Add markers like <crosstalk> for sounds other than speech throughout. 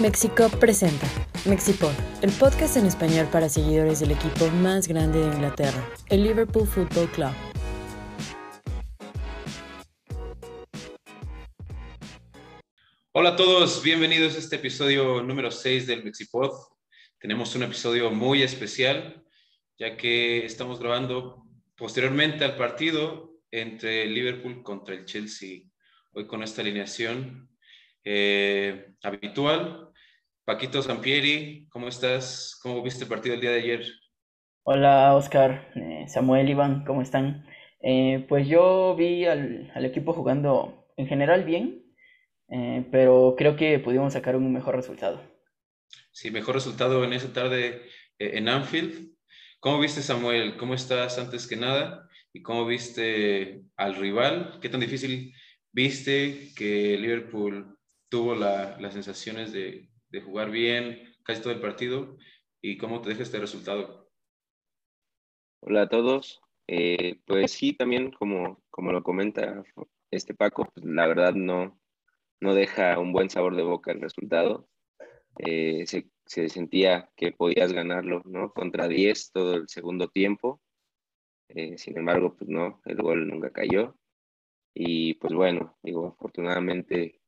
Mexico presenta Mexipod, el podcast en español para seguidores del equipo más grande de Inglaterra, el Liverpool Football Club. Hola a todos, bienvenidos a este episodio número 6 del Mexipod. Tenemos un episodio muy especial, ya que estamos grabando posteriormente al partido entre Liverpool contra el Chelsea. Hoy con esta alineación eh, habitual. Paquito Sampieri, ¿cómo estás? ¿Cómo viste el partido el día de ayer? Hola Oscar, eh, Samuel, Iván, ¿cómo están? Eh, pues yo vi al, al, equipo jugando en general bien, eh, pero creo que pudimos sacar un mejor resultado. Sí, mejor resultado en esa tarde en Anfield. ¿Cómo viste Samuel? ¿Cómo estás antes que nada? ¿Y cómo viste al rival? ¿Qué tan difícil viste que Liverpool tuvo la, las sensaciones de, de, jugar bien casi todo el partido y cómo te deja este resultado. Hola a todos. Eh, pues sí, también como, como lo comenta este Paco, pues la verdad no, no deja un buen sabor de boca el resultado. Eh, se, se, sentía que podías ganarlo, ¿no? Contra 10 todo el segundo tiempo. Eh, sin embargo, pues no, el gol nunca cayó. Y pues bueno, digo, afortunadamente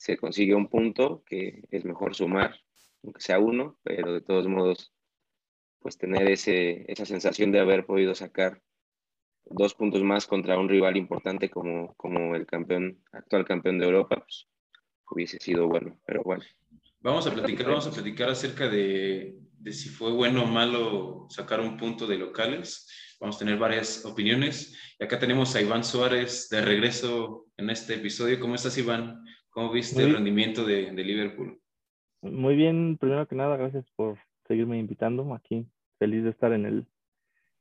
se consigue un punto que es mejor sumar, aunque sea uno, pero de todos modos, pues tener ese, esa sensación de haber podido sacar dos puntos más contra un rival importante como, como el campeón, actual campeón de Europa, pues hubiese sido bueno, pero bueno. Vamos a platicar, vamos a platicar acerca de, de si fue bueno o malo sacar un punto de locales. Vamos a tener varias opiniones. Y acá tenemos a Iván Suárez de regreso en este episodio. ¿Cómo estás, Iván? ¿Cómo viste Muy el rendimiento de, de, Liverpool? Muy bien, primero que nada, gracias por seguirme invitando aquí. Feliz de estar en el,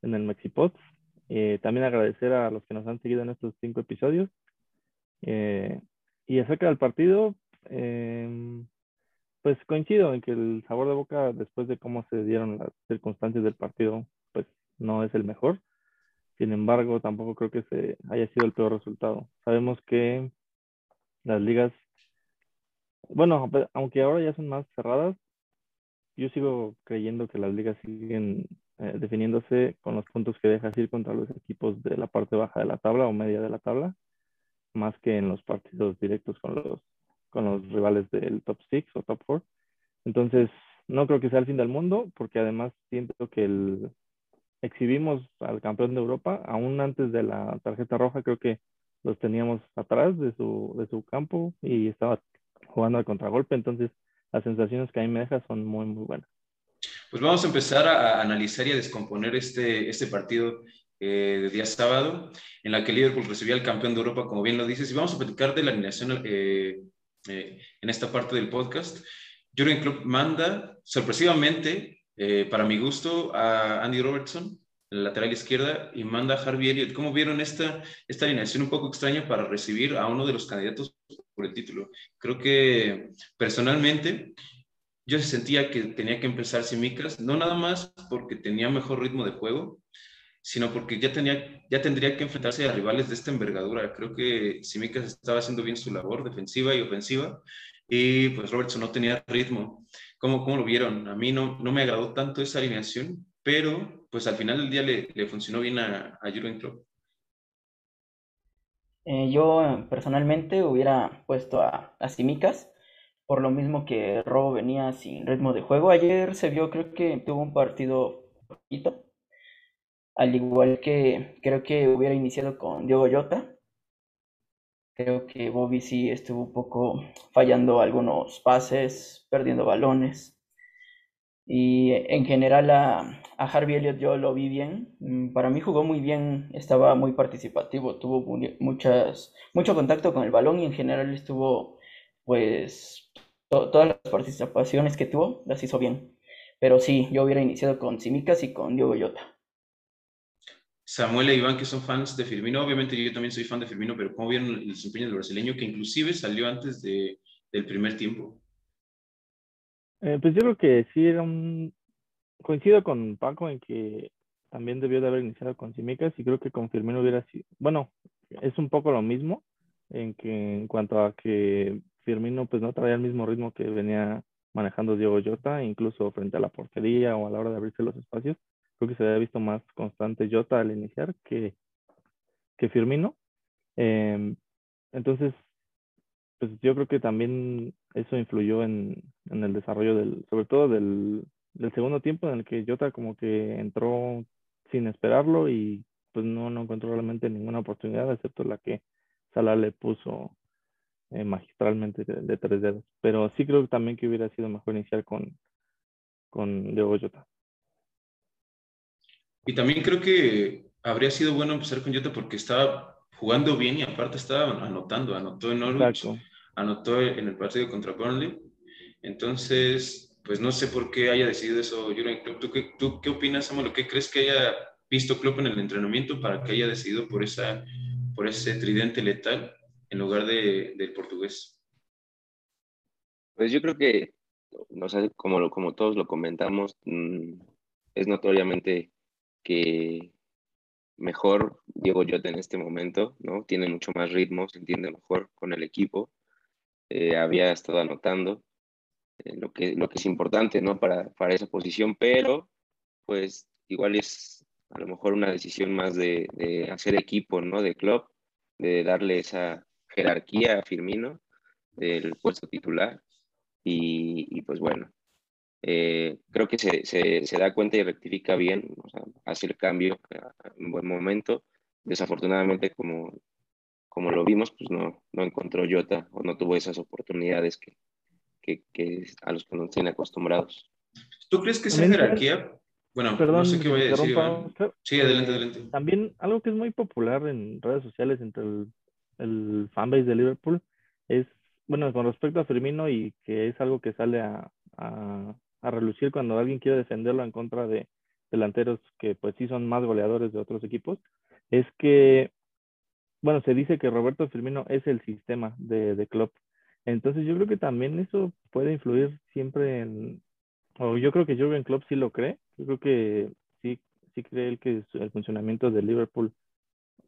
en el Mexipod. Eh, también agradecer a los que nos han seguido en estos cinco episodios. Eh, y acerca del partido, eh, pues coincido en que el sabor de boca, después de cómo se dieron las circunstancias del partido, pues no es el mejor. Sin embargo, tampoco creo que se haya sido el peor resultado. Sabemos que las ligas, bueno, aunque ahora ya son más cerradas, yo sigo creyendo que las ligas siguen eh, definiéndose con los puntos que dejas ir contra los equipos de la parte baja de la tabla o media de la tabla, más que en los partidos directos con los, con los rivales del top 6 o top 4. Entonces, no creo que sea el fin del mundo, porque además siento que el, exhibimos al campeón de Europa, aún antes de la tarjeta roja, creo que los teníamos atrás de su, de su campo y estaba jugando al contragolpe, entonces las sensaciones que a mí me deja son muy, muy buenas. Pues vamos a empezar a analizar y a descomponer este, este partido eh, de día sábado, en la que Liverpool recibía al campeón de Europa, como bien lo dices, y vamos a platicar de la alineación eh, eh, en esta parte del podcast. Jurgen Klopp manda sorpresivamente, eh, para mi gusto, a Andy Robertson, la lateral izquierda, y manda a Harvey Elliott. ¿Cómo vieron esta, esta alineación un poco extraña para recibir a uno de los candidatos por el título? Creo que personalmente yo sentía que tenía que empezar Simicas, no nada más porque tenía mejor ritmo de juego, sino porque ya, tenía, ya tendría que enfrentarse a rivales de esta envergadura. Creo que Simicas estaba haciendo bien su labor defensiva y ofensiva, y pues Robertson no tenía ritmo. ¿Cómo, cómo lo vieron? A mí no, no me agradó tanto esa alineación, pero pues al final del día le, funcionó bien a, a Jurgen. Eh, yo personalmente hubiera puesto a, a Simicas, por lo mismo que Robo venía sin ritmo de juego. Ayer se vio, creo que tuvo un partido poquito, al igual que creo que hubiera iniciado con Diego Llota. Creo que Bobby sí estuvo un poco fallando algunos pases, perdiendo balones. Y en general a, a Harvey Elliott yo lo vi bien. Mm, para mí jugó muy bien, estaba muy participativo, tuvo muchas, mucho contacto con el balón y en general estuvo, pues, to, todas las participaciones que tuvo las hizo bien. Pero sí, yo hubiera iniciado con Simicas y con Diego Llota. Samuel e Iván, que son fans de Firmino, obviamente yo también soy fan de Firmino, pero ¿cómo vieron el desempeño del brasileño que inclusive salió antes de, del primer tiempo? Eh, pues yo creo que sí era un... Coincido con Paco en que también debió de haber iniciado con Simicas y creo que con Firmino hubiera sido... Bueno, es un poco lo mismo en que en cuanto a que Firmino pues no traía el mismo ritmo que venía manejando Diego Jota, incluso frente a la portería o a la hora de abrirse los espacios. Creo que se había visto más constante Jota al iniciar que, que Firmino. Em, entonces, pues yo creo que también eso influyó en, en el desarrollo del, sobre todo del, del, segundo tiempo en el que Jota como que entró sin esperarlo y pues no, no encontró realmente ninguna oportunidad, excepto la que Salah le puso eh, magistralmente de, tres dedos. Pero sí creo también que hubiera sido mejor iniciar con, con Diego Jota. Y también creo que habría sido bueno empezar con Jota porque estaba jugando bien y aparte estaba anotando, anotó en Norwich, anotó en el partido contra Burnley. Entonces, pues no sé por qué haya decidido eso Jurgen ¿Tú, qué, ¿Tú qué opinas, Samuel? ¿Qué crees que haya visto Klopp en el entrenamiento para que haya decidido por, esa, por ese tridente letal en lugar de, del portugués? Pues yo creo que, no sé, como, como todos lo comentamos, mm, es notoriamente que mejor Diego Jota en este momento, ¿no? Tiene mucho más ritmo, se entiende mejor con el equipo. Eh, había estado anotando eh, lo, que, lo que es importante, ¿no? Para, para esa posición, pero pues igual es a lo mejor una decisión más de, de hacer equipo, ¿no? De club, de darle esa jerarquía a Firmino del puesto titular. Y, y pues bueno, eh, creo que se, se, se, da cuenta y rectifica bien, o sea, hace el cambio en buen momento. Desafortunadamente, como, como lo vimos, pues no, no encontró Jota o no tuvo esas oportunidades que, que, que a los que nos tiene acostumbrados. ¿Tú crees que esa jerarquía? Bueno, Perdón, no sé qué voy a decir. Sí, adelante, adelante. También algo que es muy popular en redes sociales entre el, el fanbase de Liverpool es, bueno, con respecto a Firmino y que es algo que sale a, a, a relucir cuando alguien quiere defenderlo en contra de delanteros que pues sí son más goleadores de otros equipos, es que, bueno, se dice que Roberto Firmino es el sistema de, de Klopp. Entonces yo creo que también eso puede influir siempre en, o yo creo que Jurgen Klopp sí lo cree, yo creo que sí, sí cree él que el funcionamiento de Liverpool,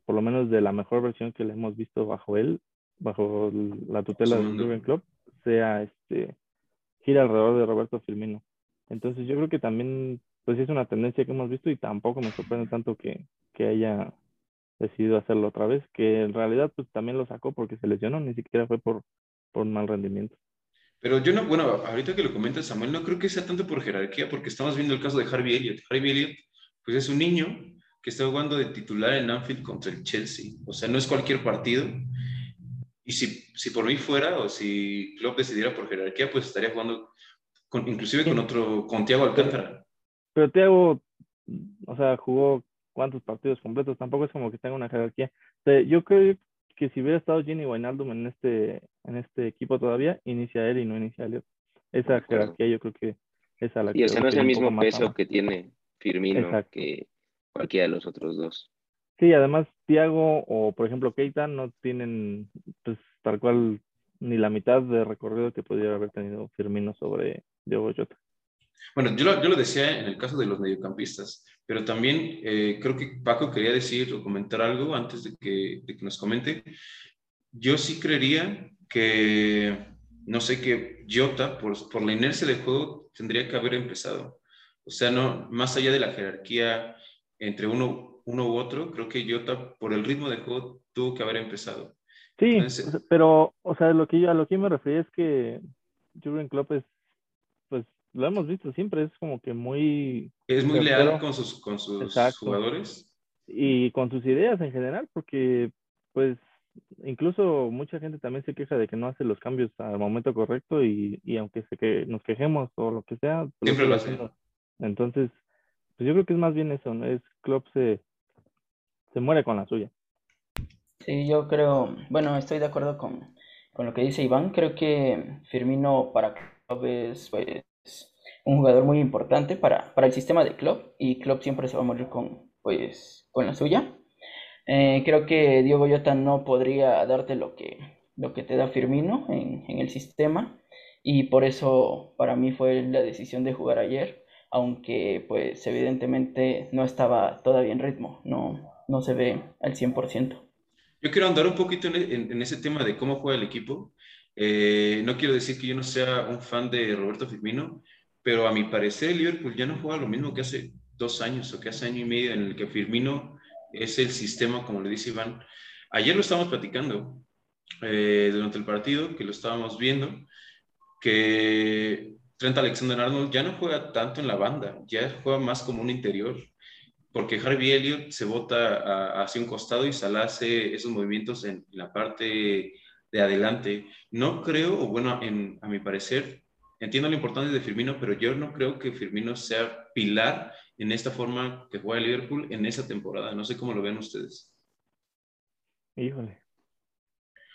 por lo menos de la mejor versión que le hemos visto bajo él, bajo la tutela de Jurgen Klopp, sea este gira alrededor de Roberto Firmino. Entonces yo creo que también, pues es una tendencia que hemos visto y tampoco me sorprende tanto que, que haya decidido hacerlo otra vez, que en realidad pues también lo sacó porque se lesionó, ni siquiera fue por, por mal rendimiento. Pero yo no, bueno, ahorita que lo comenta Samuel, no creo que sea tanto por jerarquía, porque estamos viendo el caso de Harvey Elliott. Harvey Elliott, pues es un niño que está jugando de titular en Anfield contra el Chelsea. O sea, no es cualquier partido. Y si, si por mí fuera, o si Klopp decidiera por jerarquía, pues estaría jugando con, inclusive con otro, con Thiago Alcántara. Pero Thiago, o sea, jugó cuántos partidos completos, tampoco es como que tenga una jerarquía. yo creo que si hubiera estado Gini Wijnaldum en este, en este equipo todavía, inicia él y no inicia Elliot. Esa jerarquía yo creo que es a la y ese no es el mismo peso que tiene Firmino que cualquiera de los otros dos. Sí, además Thiago o por ejemplo Keita no tienen pues tal cual ni la mitad de recorrido que pudiera haber tenido Firmino sobre Diego Jota. Bueno, yo lo, yo lo, decía en el caso de los mediocampistas, pero también eh, creo que Paco quería decir o comentar algo antes de que, de que, nos comente. Yo sí creería que, no sé, que Jota, por, por la inercia del juego, tendría que haber empezado. O sea, no, más allá de la jerarquía entre uno uno u otro, creo que Jota, por el ritmo de juego, tuvo que haber empezado. Sí, pero, o sea, lo que yo, a lo que me refería es que Jurgen Klopp es, lo hemos visto siempre, es como que muy... Es muy leal con sus, con sus jugadores. Y con sus ideas en general, porque, pues, incluso mucha gente también se queja de que no hace los cambios al momento correcto y, y aunque se que nos quejemos o lo que sea, pues, siempre lo hace. Entonces, pues yo creo que es más bien eso, ¿no? Es Klopp se, se muere con la suya. Sí, yo creo, bueno, estoy de acuerdo con, lo que dice Iván. Creo que Firmino para Klopp es pues, un jugador muy importante para, para el sistema de Klopp y Klopp siempre se va a morir con, pues, con la suya. Eh, creo que Diego Jota no podría darte lo que, lo que te da Firmino en, en el sistema y por eso para mí fue la decisión de jugar ayer, aunque pues evidentemente no estaba todavía en ritmo, no, no se ve al 100%. Yo quiero andar un poquito en, ese tema de cómo juega el equipo. Eh, no quiero decir que yo no sea un fan de Roberto Firmino, pero a mi parecer Liverpool ya no juega lo mismo que hace dos años o que hace año y medio en el que Firmino es el sistema, como le dice Iván. Ayer lo estábamos platicando eh, durante el partido, que lo estábamos viendo, que Trent Alexander-Arnold ya no juega tanto en la banda, ya juega más como un interior, porque Harvey Elliott se bota hacia un costado y Salah hace esos movimientos en la parte de adelante. No creo, o bueno, a mi parecer, entiendo la importancia de Firmino, pero yo no creo que Firmino sea pilar en esta forma que juega Liverpool en esa temporada. No sé cómo lo ven ustedes. Híjole.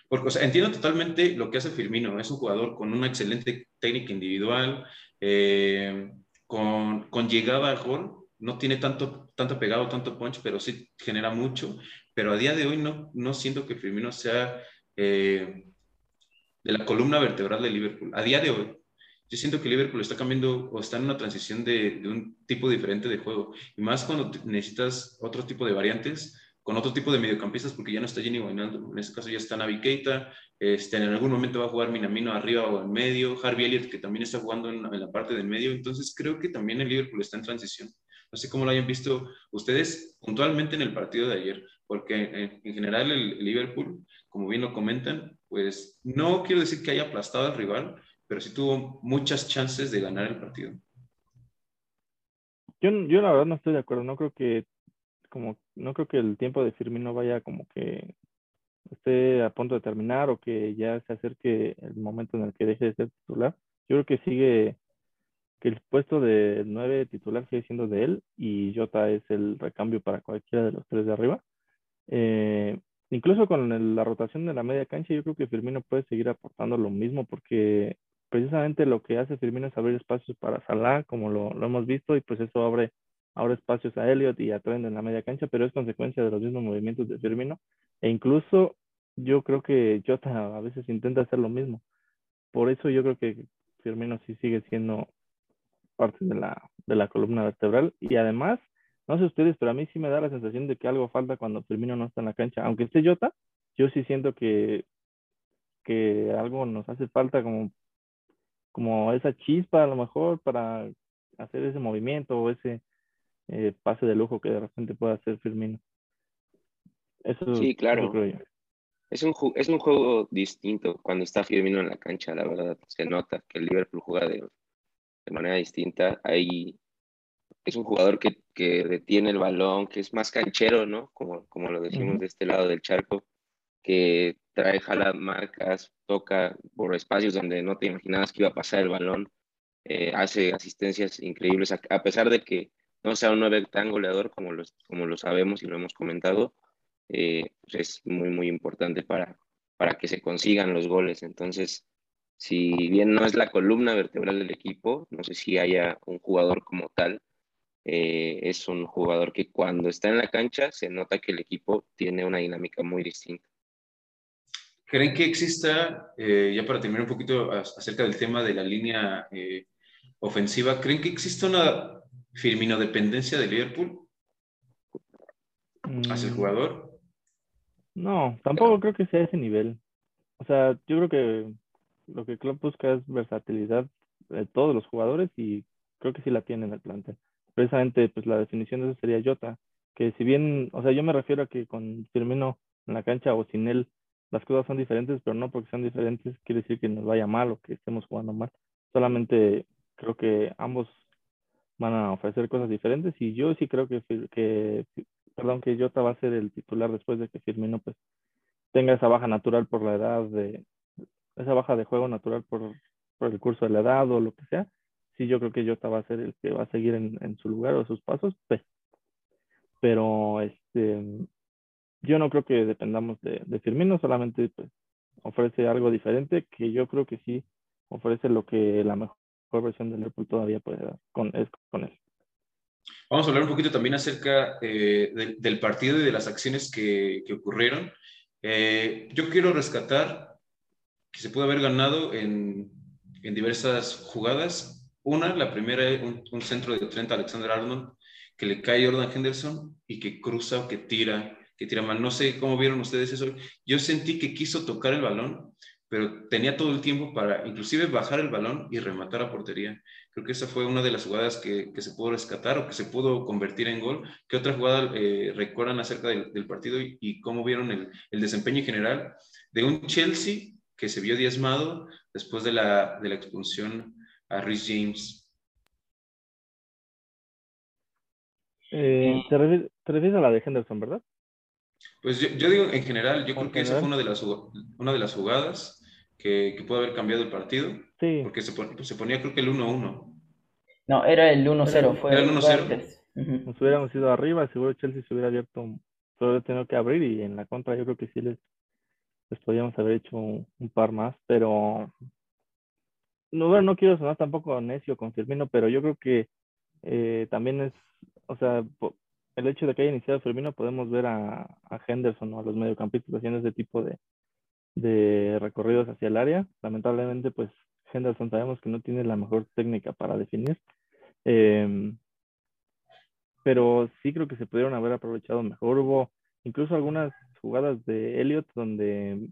Porque, o sea, entiendo totalmente lo que hace Firmino. Es un jugador con una excelente técnica individual, eh, con, con, llegada al gol. No tiene tanto, tanto pegado, tanto punch, pero sí genera mucho. Pero a día de hoy no, no siento que Firmino sea eh, de la columna vertebral de Liverpool. A día de hoy, yo siento que Liverpool está cambiando o está en una transición de, un tipo diferente de juego. Y más cuando necesitas otro tipo de variantes, con otro tipo de mediocampistas, porque ya no está Jenny Wijnaldum. En este caso ya está Navi Keita. Este, en algún momento va a jugar Minamino arriba o en medio. Harvey Elliott, que también está jugando en, la parte del medio. Entonces creo que también el Liverpool está en transición. No sé cómo lo hayan visto ustedes puntualmente en el partido de ayer, porque en, en general el Liverpool, como bien lo comentan, pues no quiero decir que haya aplastado al rival, pero sí tuvo muchas chances de ganar el partido. Yo, yo la verdad no estoy de acuerdo, no creo que como no creo que el tiempo de Firmino vaya como que esté a punto de terminar o que ya se acerque el momento en el que deje de ser titular. Yo creo que sigue que el puesto de nueve titular sigue siendo de él y Jota es el recambio para cualquiera de los tres de arriba. Eh, incluso con el, la rotación de la media cancha, yo creo que Firmino puede seguir aportando lo mismo porque precisamente lo que hace Firmino es abrir espacios para Salah, como lo, lo hemos visto, y pues eso abre, abre espacios a Elliot y a Trent en la media cancha, pero es consecuencia de los mismos movimientos de Firmino. E incluso yo creo que Jota a veces intenta hacer lo mismo. Por eso yo creo que Firmino sí sigue siendo parte de la, de la columna vertebral. Y además, no sé ustedes, pero a mí sí me da la sensación de que algo falta cuando Firmino no está en la cancha. Aunque esté Jota, yo sí siento que, que algo nos hace falta como como esa chispa a lo mejor para hacer ese movimiento o ese eh, pase de lujo que de repente pueda hacer Firmino. Eso, sí, claro. Es un, es un juego distinto cuando está Firmino en la cancha, la verdad. Se nota que el Liverpool juega de, de manera distinta. Ahí es un jugador que, que, detiene el balón, que es más canchero, ¿no? Como, como lo decimos de este lado del charco, que trae, jala marcas, toca por espacios donde no te imaginabas que iba a pasar el balón, eh, hace asistencias increíbles, a, a, pesar de que no sea un nueve tan goleador como, los, como lo sabemos y lo hemos comentado, eh, pues es muy, muy importante para, para que se consigan los goles. Entonces, si bien no es la columna vertebral del equipo, no sé si haya un jugador como tal, eh, es un jugador que cuando está en la cancha se nota que el equipo tiene una dinámica muy distinta. ¿Creen que exista, eh, ya para terminar un poquito acerca del tema de la línea eh, ofensiva, ¿creen que exista una Firmino dependencia de Liverpool hacia el Mm, jugador? No, tampoco creo que sea ese nivel. O sea, yo creo que lo que Klopp busca es versatilidad de todos los jugadores y creo que sí la tiene en el plantel. Precisamente, pues la definición de eso sería Jota, que si bien, o sea, yo me refiero a que con Firmino en la cancha o sin él las cosas son diferentes, pero no porque sean diferentes quiere decir que nos vaya mal o que estemos jugando mal. Solamente creo que ambos van a ofrecer cosas diferentes y yo sí creo que, que perdón, que Jota va a ser el titular después de que Firmino pues tenga esa baja natural por la edad de esa baja de juego natural por, por el curso de la edad o lo que sea. Sí, yo creo que Jota va a ser el que va a seguir en, en su lugar o sus pasos, pues. Pero este yo no creo que dependamos de, de, Firmino, solamente pues, ofrece algo diferente que yo creo que sí ofrece lo que la mejor versión de Liverpool todavía puede dar con, es, con él. Vamos a hablar un poquito también acerca eh, de, del partido y de las acciones que, que ocurrieron. Eh, yo quiero rescatar que se pudo haber ganado en, en diversas jugadas. Una, la primera, un, un centro de Trent Alexander Arnold que le cae Jordan Henderson y que cruza que tira que tira mal. No sé cómo vieron ustedes eso. Yo sentí que quiso tocar el balón, pero tenía todo el tiempo para inclusive bajar el balón y rematar a portería. Creo que esa fue una de las jugadas que, que se pudo rescatar o que se pudo convertir en gol. ¿Qué otra jugada eh, recuerdan acerca del, partido y, y, cómo vieron el, el desempeño general de un Chelsea que se vio diezmado después de la, de la expulsión a Rhys James? Eh, te, refieres, te, refieres, a la de Henderson, ¿verdad? Pues yo, yo digo en general, yo creo que esa fue una de las, una de las jugadas que, que pudo haber cambiado el partido. Sí. Porque se, pon, se ponía creo que el 1-1. No, era el 1-0. Fue era el 1-0. Uh -huh. Nos hubiéramos ido arriba, seguro Chelsea se hubiera abierto, se hubiera tenido que abrir y en la contra yo creo que sí les, les podíamos haber hecho un, un par más, pero no, no quiero sonar tampoco necio con Firmino, pero yo creo que eh, también es, o sea, el hecho de que haya iniciado Firmino, podemos ver a, Henderson o a los mediocampistas haciendo ese tipo de, de recorridos hacia el área. Lamentablemente, pues Henderson sabemos que no tiene la mejor técnica para definir. Eh, pero sí creo que se pudieron haber aprovechado mejor. Hubo incluso algunas jugadas de Elliot donde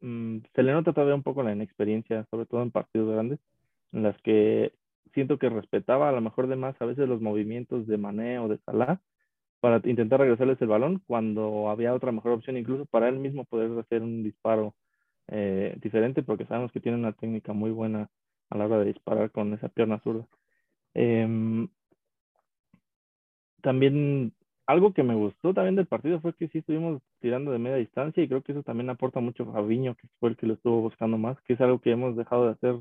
mmm, se le nota todavía un poco la inexperiencia, sobre todo en partidos grandes, en las que siento que respetaba a lo mejor de más a veces los movimientos de Mané o de Salah para intentar regresarles el balón cuando había otra mejor opción, incluso para él mismo poder hacer un disparo eh, diferente, porque sabemos que tiene una técnica muy buena a la hora de disparar con esa pierna zurda. Eh, también algo que me gustó también del partido fue que sí estuvimos tirando de media distancia y creo que eso también aporta mucho a Fabiño, que fue el que lo estuvo buscando más, que es algo que hemos dejado de hacer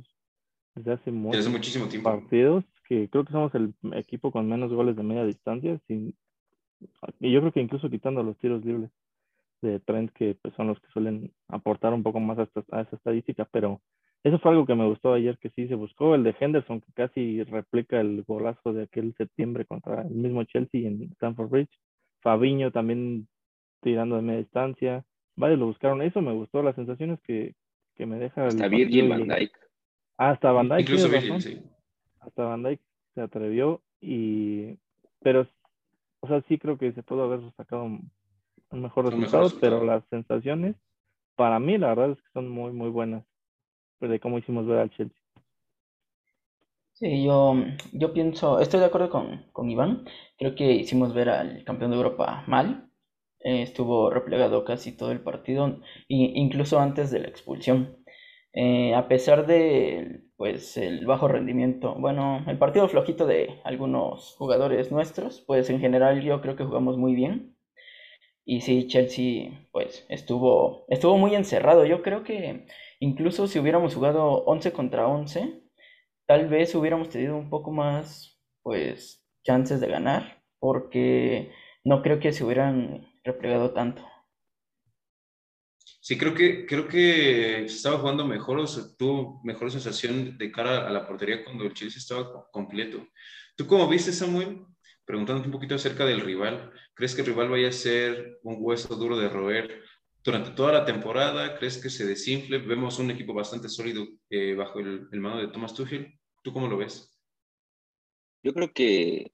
desde hace, desde muchísimo tiempo. partidos, que creo que somos el equipo con menos goles de media distancia, sin, y yo creo que incluso quitando los tiros libres de Trent, que pues, son los que suelen aportar un poco más a, esta, a esa estadística, pero eso fue algo que me gustó ayer, que sí se buscó, el de Henderson, que casi replica el golazo de aquel septiembre contra el mismo Chelsea en Stamford Bridge. Fabiño también tirando de media distancia. Varios lo buscaron. Eso me gustó, las sensaciones que, que me deja. Hasta Virgil van Dijk. Hasta Van Dijk. Incluso Virgil, sí. Hasta Van Dijk se atrevió y... Pero, o sea, sí creo que se pudo haber sacado un, un mejor resultado, mejor resultado, pero las sensaciones, para mí, la verdad es que son muy, muy buenas de cómo hicimos ver al Chelsea. Sí, yo, yo pienso, estoy de acuerdo con, con Iván, creo que hicimos ver al campeón de Europa mal, eh, estuvo replegado casi todo el partido, incluso antes de la expulsión. Eh, a pesar de pues el bajo rendimiento, bueno, el partido flojito de algunos jugadores nuestros, pues en general yo creo que jugamos muy bien. Y sí, Chelsea pues estuvo, estuvo muy encerrado. Yo creo que incluso si hubiéramos jugado 11 contra 11, tal vez hubiéramos tenido un poco más pues chances de ganar, porque no creo que se hubieran replegado tanto. Sí, creo que, creo que estaba jugando mejor o se tuvo mejor sensación de cara a la portería cuando el Chelsea estaba completo. ¿Tú cómo viste, Samuel? Preguntándote un poquito acerca del rival. ¿Crees que el rival vaya a ser un hueso duro de roer durante toda la temporada? ¿Crees que se desinfle? Vemos un equipo bastante sólido eh, bajo el, el mano de Thomas Tuchel. ¿Tú cómo lo ves? Yo creo que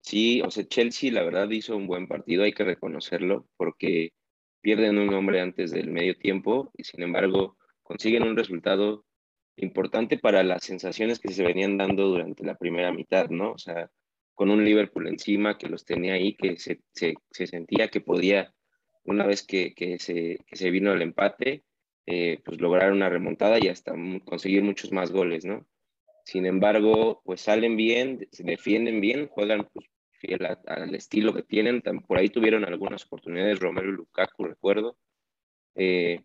sí, o sea, Chelsea la verdad hizo un buen partido, hay que reconocerlo, porque pierden un hombre antes del medio tiempo y sin embargo consiguen un resultado importante para las sensaciones que se venían dando durante la primera mitad, ¿no? O sea, con un Liverpool encima que los tenía ahí, que se, se sentía que podía, una vez que, que, se, que se vino el empate, eh, pues lograr una remontada y hasta conseguir muchos más goles, ¿no? Sin embargo, pues salen bien, se defienden bien, juegan pues, fiel a, al estilo que tienen. Por ahí tuvieron algunas oportunidades, Romero y Lukaku, recuerdo. Eh,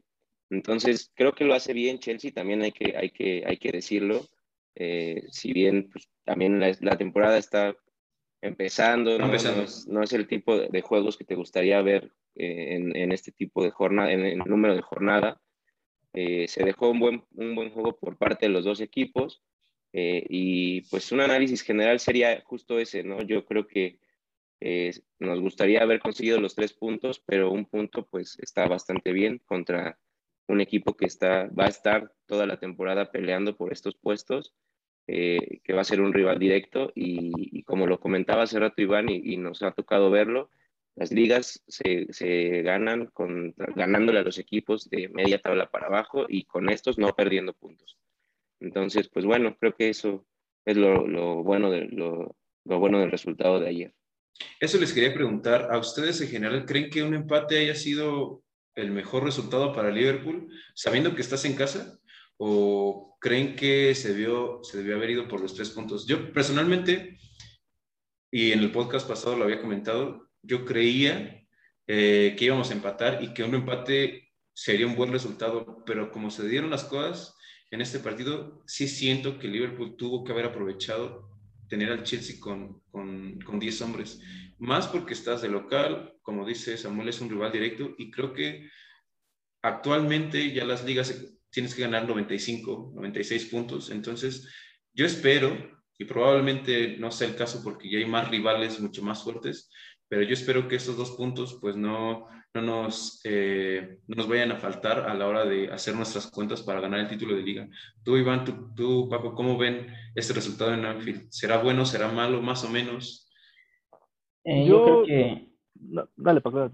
entonces, creo que lo hace bien Chelsea, también hay que, hay que, hay que decirlo. Eh, si bien pues, también la, la, temporada está empezando, ¿no? empezando. No, es, no, es, el tipo de, juegos que te gustaría ver eh, en, en, este tipo de jornada, en el número de jornada. Eh, se dejó un buen, un buen juego por parte de los dos equipos. Eh, y pues un análisis general sería justo ese, ¿no? Yo creo que nos gustaría haber conseguido los tres puntos, pero un punto pues está bastante bien contra un equipo que está, va a estar toda la temporada peleando por estos puestos, eh, que va a ser un rival directo y, como lo comentaba hace rato Iván y, nos ha tocado verlo, las ligas se, se ganan con, ganándole a los equipos de media tabla para abajo y con estos no perdiendo puntos. Entonces, pues bueno, creo que eso es lo, bueno, lo bueno del resultado de ayer. Eso les quería preguntar, ¿a ustedes en general creen que un empate haya sido el mejor resultado para Liverpool, sabiendo que estás en casa? ¿O creen que se, vio, se debió haber ido por los tres puntos? Yo personalmente, y en el podcast pasado lo había comentado, yo creía eh, que íbamos a empatar y que un empate sería un buen resultado, pero como se dieron las cosas en este partido, sí siento que Liverpool tuvo que haber aprovechado tener al Chelsea con, con, con 10 hombres. Más porque estás de local, como dice Samuel, es un rival directo y creo que actualmente ya las ligas tienes que ganar 95, 96 puntos. Entonces, yo espero, y probablemente no sea el caso porque ya hay más rivales mucho más fuertes, pero yo espero que estos dos puntos pues no, no, nos, eh, no nos vayan a faltar a la hora de hacer nuestras cuentas para ganar el título de liga. Tú, Iván, tú, tú Paco, ¿cómo ven este resultado en Anfield? ¿Será bueno, será malo, más o menos? Eh, yo, creo que... dale, Paco, dale.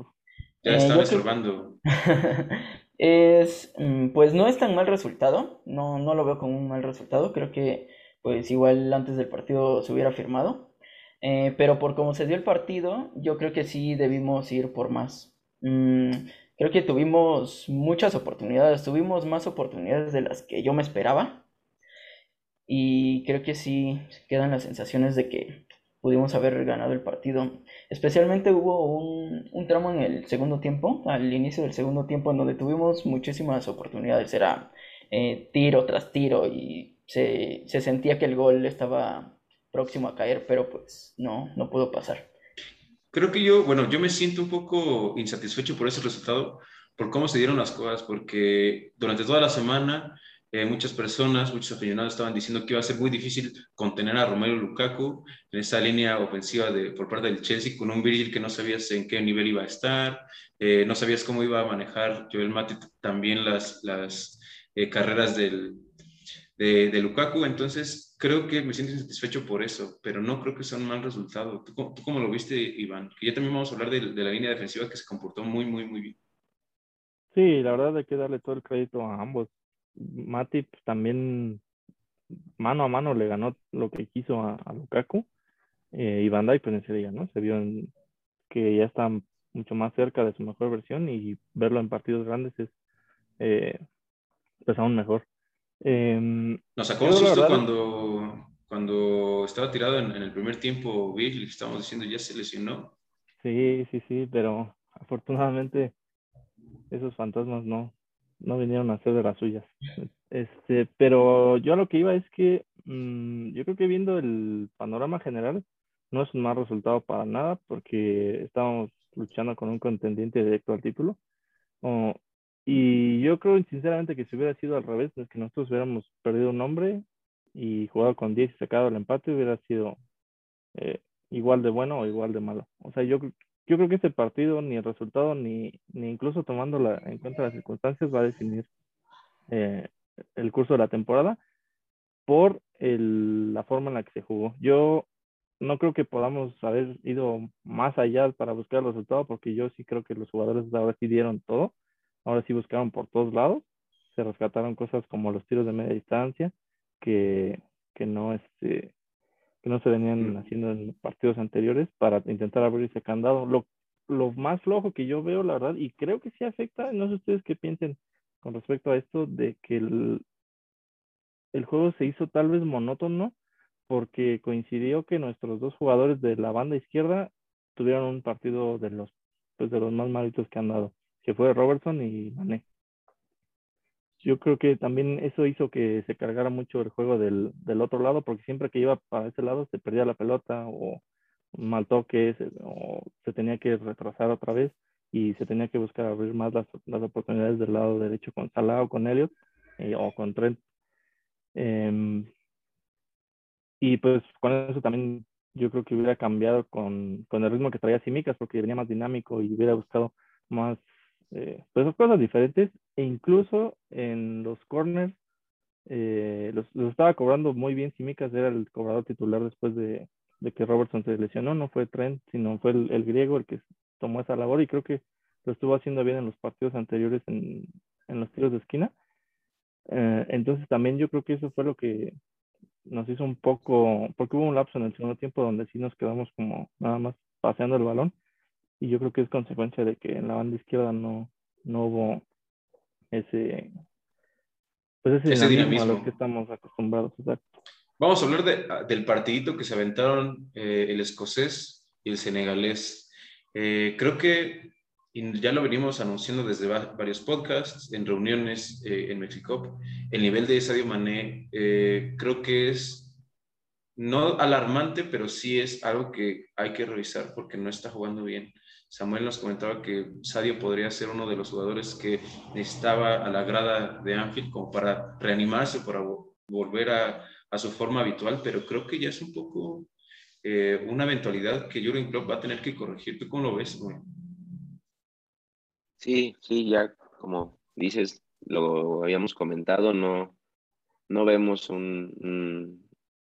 Ya eh, están estorbando. <laughs> es, mm, pues no es tan mal resultado, no, no lo veo como un mal resultado, creo que pues igual antes del partido se hubiera firmado, eh, pero por cómo se dio el partido, yo creo que sí debimos ir por más. Mm, creo que tuvimos muchas oportunidades, tuvimos más oportunidades de las que yo me esperaba. Y creo que sí quedan las sensaciones de que pudimos haber ganado el partido. Especialmente hubo un, un tramo en el segundo tiempo, al inicio del segundo tiempo, en donde tuvimos muchísimas oportunidades. Era eh, tiro tras tiro y se, se sentía que el gol estaba próximo a caer, pero pues no, no pudo pasar. Creo que yo, bueno, yo me siento un poco insatisfecho por ese resultado, por cómo se dieron las cosas, porque durante toda la semana muchas personas, muchos aficionados estaban diciendo que iba a ser muy difícil contener a Romero Lukaku en esa línea ofensiva de, por parte del Chelsea con un Virgil que no sabías en qué nivel iba a estar, eh, no sabías cómo iba a manejar Joel Matip también las, las eh, carreras del, de, de Lukaku, entonces creo que me siento insatisfecho por eso, pero no creo que sea un mal resultado. ¿Tú, tú cómo lo viste, Iván? Que ya también vamos a hablar de, de, la línea defensiva que se comportó muy, muy, muy bien. Sí, la verdad hay que darle todo el crédito a ambos. Matip también mano a mano le ganó lo que quiso a, a Lukaku. Eh, y Van Dijk, pues en ese día, ¿no? Se vio en, que ya está mucho más cerca de su mejor versión y verlo en partidos grandes es eh, pues aún mejor. Eh, Nos sacó un susto cuando, cuando estaba tirado en, en el primer tiempo Bill, estábamos diciendo ya se lesionó. Sí, sí, sí, pero afortunadamente esos fantasmas no, no vinieron a hacer de las suyas. Este, pero yo a lo que iba es que mmm, yo creo que viendo el panorama general no es un mal resultado para nada porque estábamos luchando con un contendiente directo al título. Y yo creo sinceramente que si hubiera sido al revés, es que nosotros hubiéramos perdido un hombre y jugado con 10 y sacado el empate, hubiera sido eh, igual de bueno o igual de malo. O sea, yo, yo creo que este partido, ni el resultado, ni, ni incluso tomando la, en cuenta las circunstancias, va a definir eh, el curso de la temporada por el, la forma en la que se jugó. Yo no creo que podamos haber ido más allá para buscar el resultado, porque yo sí creo que los jugadores ahora sí dieron todo ahora sí buscaron por todos lados, se rescataron cosas como los tiros de media distancia, que, que no este que no se venían haciendo en partidos anteriores para intentar abrir ese candado. Lo, lo más flojo que yo veo, la verdad, y creo que sí afecta, no sé ustedes qué piensen con respecto a esto, de que el, el juego se hizo tal vez monótono porque coincidió que nuestros dos jugadores de la banda izquierda tuvieron un partido de los pues de los más malitos que han dado que fue Robertson y Mané. Yo creo que también eso hizo que se cargara mucho el juego del, del otro lado, porque siempre que iba para ese lado se perdía la pelota o mal toque o se tenía que retrasar otra vez y se tenía que buscar abrir más las, las oportunidades del lado derecho con Salah o con Elliot eh, o con Trent. Eh, y pues con eso también yo creo que hubiera cambiado con, con el ritmo que traía Simicas porque venía más dinámico y hubiera buscado más eh, pues cosas diferentes e incluso en los corners eh, los, estaba cobrando muy bien Simicas era el cobrador titular después de, de, que Robertson se lesionó no fue Trent sino fue el, el griego el que tomó esa labor y creo que lo estuvo haciendo bien en los partidos anteriores en, en los tiros de esquina. Eh, entonces también yo creo que eso fue lo que nos hizo un poco, porque hubo un lapso en el segundo tiempo donde sí nos quedamos como nada más paseando el balón y yo creo que es consecuencia de que en la banda izquierda no, no hubo ese, pues ese, dinamismo, a lo que estamos acostumbrados. Vamos a hablar de, del partidito que se aventaron eh, el escocés y el senegalés. Eh, creo que y ya lo venimos anunciando desde varios podcasts, en reuniones eh, en México, el nivel de Sadio Mané eh, creo que es no alarmante, pero sí es algo que hay que revisar porque no está jugando bien. Samuel nos comentaba que Sadio podría ser uno de los jugadores que necesitaba a la grada de Anfield como para reanimarse, para volver a, su forma habitual, pero creo que ya es un poco eh, una eventualidad que Jurgen Klopp va a tener que corregir. ¿Tú cómo lo ves? Sí, sí, ya como dices, lo habíamos comentado, no, no vemos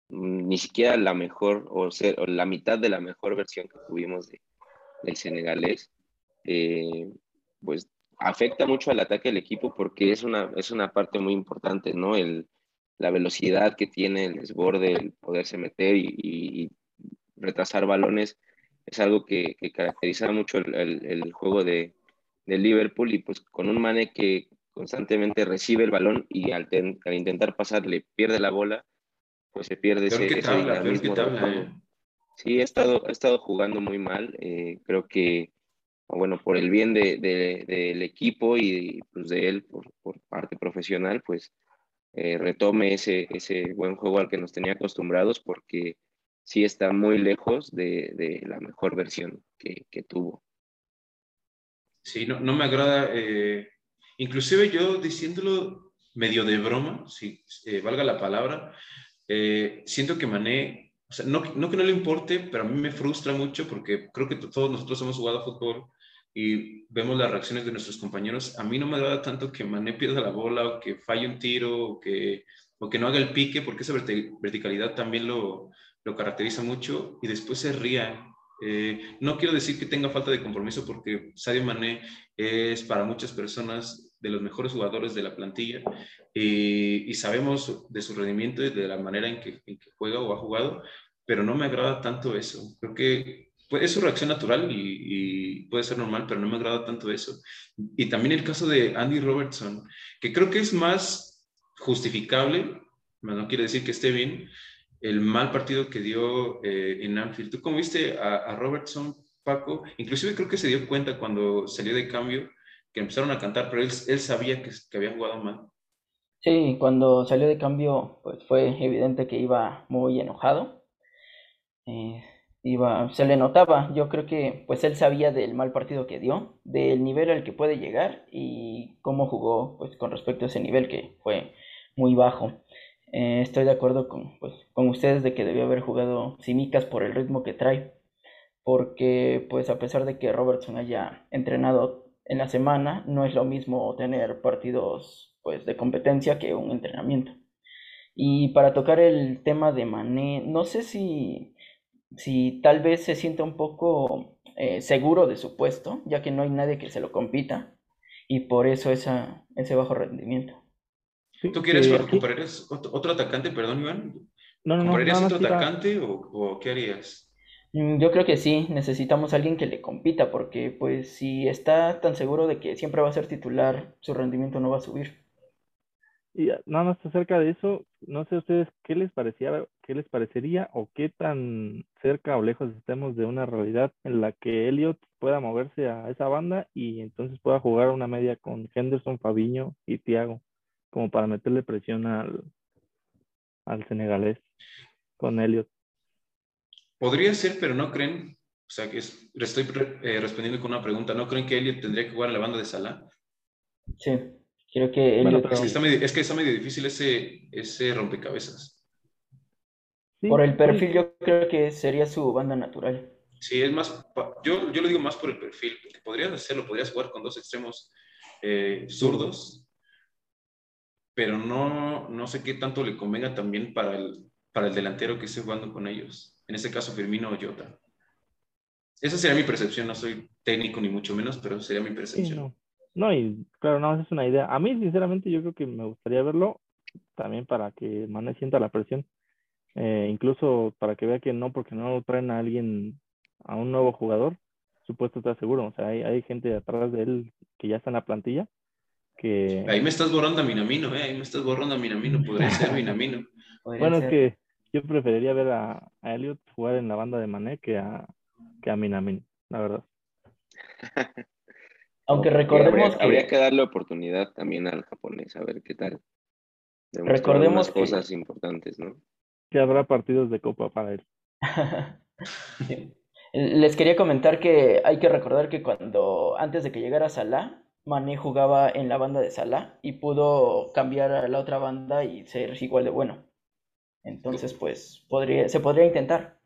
ni siquiera la mejor o, ser, la mitad de la mejor versión que tuvimos de, del senegalés. Eh, pues afecta mucho al ataque del equipo porque es una, es una parte muy importante, ¿no? El, la velocidad que tiene, el desborde, el poderse meter y, retrasar balones es algo que, caracteriza mucho el juego de, del Liverpool y pues con un Mane que constantemente recibe el balón y al, intentar pasarle pierde la bola, pues se pierde ese, eh. Sí, ha estado, ha estado jugando muy mal. Eh, creo que, bueno, por el bien de, del equipo y pues, de él por, por parte profesional, pues eh, retome ese, ese buen juego al que nos tenía acostumbrados porque sí está muy lejos de, de la mejor versión que, que tuvo. Sí, no, no me agrada. Eh, inclusive yo diciéndolo medio de broma, si eh, valga la palabra, eh, siento que Mané, no, que no le importe, pero a mí me frustra mucho porque creo que todos nosotros hemos jugado fútbol y vemos las reacciones de nuestros compañeros. A mí no me agrada tanto que Mané pierda la bola o que falle un tiro o que, o que no haga el pique, porque esa verticalidad también lo, lo caracteriza mucho y después se ría eh, no quiero decir que tenga falta de compromiso porque Sadio Mané es para muchas personas de los mejores jugadores de la plantilla y, sabemos de su rendimiento y de la manera en que, juega o ha jugado, pero no me agrada tanto eso. Creo que es su reacción natural y, puede ser normal, pero no me agrada tanto eso. Y también el caso de Andy Robertson, que creo que es más justificable, no quiere decir que esté bien, el mal partido que dio eh, en Anfield. ¿Tú cómo viste a, Robertson, Paco? Inclusive creo que se dio cuenta cuando salió de cambio que empezaron a cantar, pero él, sabía que, que, había jugado mal. Sí, cuando salió de cambio, pues fue evidente que iba muy enojado. Eh, iba, se le notaba, yo creo que pues él sabía del mal partido que dio, del nivel al que puede llegar y cómo jugó pues con respecto a ese nivel que fue muy bajo. Eh, estoy de acuerdo con, pues, con ustedes de que debió haber jugado Simicas por el ritmo que trae, porque pues a pesar de que Robertson haya entrenado en la semana, no es lo mismo tener partidos pues de competencia que un entrenamiento. Y para tocar el tema de Mané, no sé si, si tal vez se sienta un poco eh, seguro de su puesto, ya que no hay nadie que se lo compita, y por eso esa, ese bajo rendimiento. ¿Tú quieres eh, otro, atacante, perdón, Iván? No, no, ¿Comprarías otro atacante o, qué harías? Mm, yo creo que sí, necesitamos a alguien que le compita, porque pues si está tan seguro de que siempre va a ser titular, su rendimiento no va a subir. Y nada más acerca de eso, no sé ustedes qué les parecía, qué les parecería o qué tan cerca o lejos estemos de una realidad en la que Elliot pueda moverse a esa banda y entonces pueda jugar una media con Henderson, Fabiño y Thiago como para meterle presión al, al senegalés con Elliot. Podría ser, pero no creen, o sea, que estoy eh, respondiendo con una pregunta, ¿no creen que Elliot tendría que jugar en la banda de Salah? Sí, creo que Elliot... es, que está medio, es, que está medio, difícil ese, ese rompecabezas. por el perfil yo creo que sería su banda natural. Sí, es más, yo, yo lo digo más por el perfil, porque podrías hacerlo, podrías jugar con dos extremos eh, zurdos pero no, no sé qué tanto le convenga también para el, para el delantero que esté jugando con ellos. En este caso, Firmino o Jota. esa sería mi percepción, no soy técnico ni mucho menos, pero sería mi percepción. no. y claro, no, es una idea. A mí, sinceramente, yo creo que me gustaría verlo también para que Mané sienta la presión. Eh, incluso para que vea que no, porque no traen a alguien, a un nuevo jugador, supuesto está seguro. O sea, hay, hay gente atrás de él que ya está en la plantilla. Que... Ahí me estás borrando a Minamino, ¿eh? Ahí me estás borrando a Minamino, podría ser Minamino. <laughs> bueno, es que yo preferiría ver a, a, Elliot jugar en la banda de Mané que a, que a Minamino, la verdad. <laughs> Aunque recordemos que... Habría que darle oportunidad también al japonés, a ver qué tal. recordemos cosas importantes, ¿no? Que habrá partidos de copa para él. <laughs> Les quería comentar que hay que recordar que cuando antes de que llegara Salah, Mané jugaba en la banda de Salah y pudo cambiar a la otra banda y ser igual de bueno. Entonces, pues, podría, se podría intentar.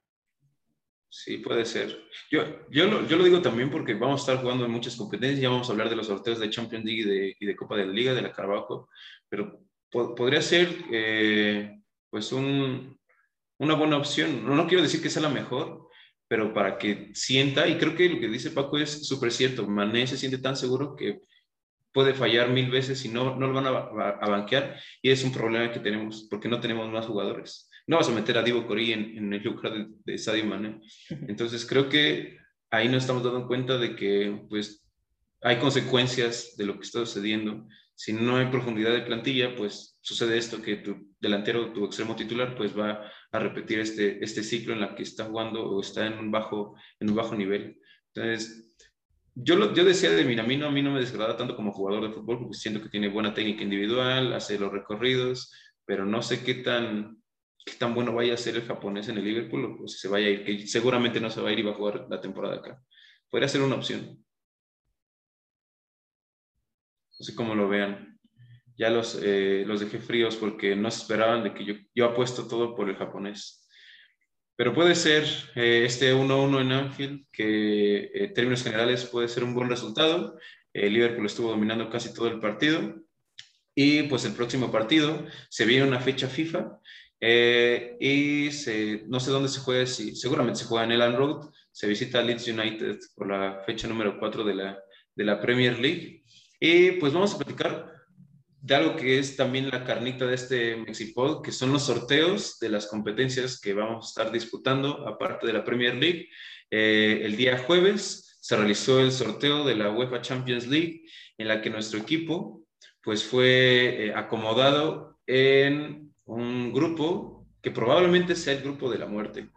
Sí, puede ser. Yo, yo, lo, yo lo digo también porque vamos a estar jugando en muchas competencias, ya vamos a hablar de los sorteos de Champions League y de, y de Copa de la Liga, de la Carvajo, pero podría ser eh, pues un, una buena opción. No, no quiero decir que sea la mejor, pero para que sienta, y creo que lo que dice Paco es súper cierto, Mané se siente tan seguro que puede fallar mil veces y no, no lo van a, a, banquear, y es un problema que tenemos, porque no tenemos más jugadores. No vas a meter a Divo Corí en, en, el lugar de, de Sadio Mané. Entonces creo que ahí nos estamos dando cuenta de que pues hay consecuencias de lo que está sucediendo. Si no hay profundidad de plantilla, pues sucede esto, que tu delantero, tu extremo titular, pues va a repetir este, este ciclo en la que está jugando o está en un bajo, en un bajo nivel. Entonces, yo, lo, yo decía de Minamino, a mí no me desagrada tanto como jugador de fútbol, porque siento que tiene buena técnica individual, hace los recorridos, pero no sé qué tan, qué tan bueno vaya a ser el japonés en el Liverpool o si se vaya a ir, que seguramente no se va a ir y va a jugar la temporada acá. Podría ser una opción. No sé cómo lo vean ya los, eh, los dejé fríos porque no se esperaban de que yo, yo apuesto todo por el japonés. Pero puede ser eh, este 1-1 en Anfield, que en términos generales puede ser un buen resultado. El Liverpool estuvo dominando casi todo el partido. Y pues el próximo partido se viene una fecha FIFA eh, y se, no sé dónde se juega, si, seguramente se juega en Elan Road. Se visita Leeds United por la fecha número 4 de la, de la Premier League. Y pues vamos a platicar de algo que es también la carnita de este Mexipod, que son los sorteos de las competencias que vamos a estar disputando, aparte de la Premier League. Eh, el día jueves se realizó el sorteo de la UEFA Champions League, en la que nuestro equipo pues fue eh, acomodado en un grupo que probablemente sea el grupo de la muerte.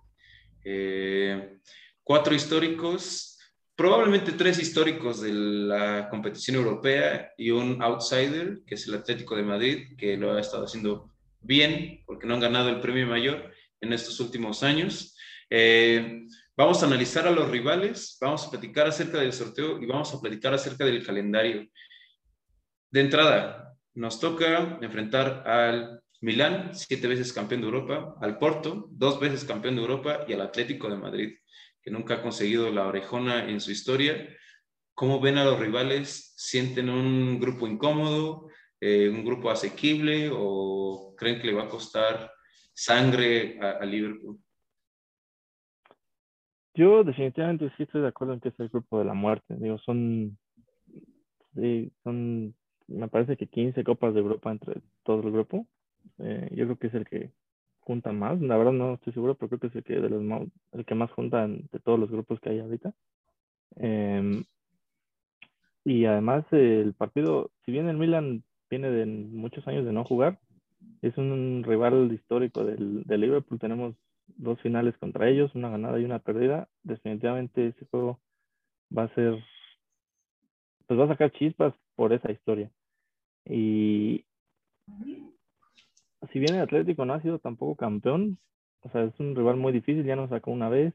Eh, cuatro históricos probablemente tres históricos de la competición europea y un outsider, que es el Atlético de Madrid, que lo ha estado haciendo bien porque no han ganado el premio mayor en estos últimos años. Eh, vamos a analizar a los rivales, vamos a platicar acerca del sorteo y vamos a platicar acerca del calendario. De entrada, nos toca enfrentar al Milán, siete veces campeón de Europa, al Porto, dos veces campeón de Europa y al Atlético de Madrid que nunca ha conseguido la orejona en su historia. ¿Cómo ven a los rivales? ¿Sienten un grupo incómodo, eh, un grupo asequible o creen que le va a costar sangre a, Liverpool? Yo definitivamente sí estoy de acuerdo en que es el grupo de la muerte. Digo, son, son, me parece que 15 copas de Europa entre todo el grupo. Eh, yo creo que es el que junta más. La verdad no estoy seguro, pero creo que es el que, de los, el que más junta de todos los grupos que hay ahorita. Em, y además el partido, si bien el Milan viene de muchos años de no jugar, es un rival histórico del Liverpool. Tenemos dos finales contra ellos, una ganada y una perdida. Definitivamente ese juego va a ser, pues va a sacar chispas por esa historia. Y, si bien el Atlético no ha sido tampoco campeón, o sea, es un rival muy difícil, ya nos sacó una vez.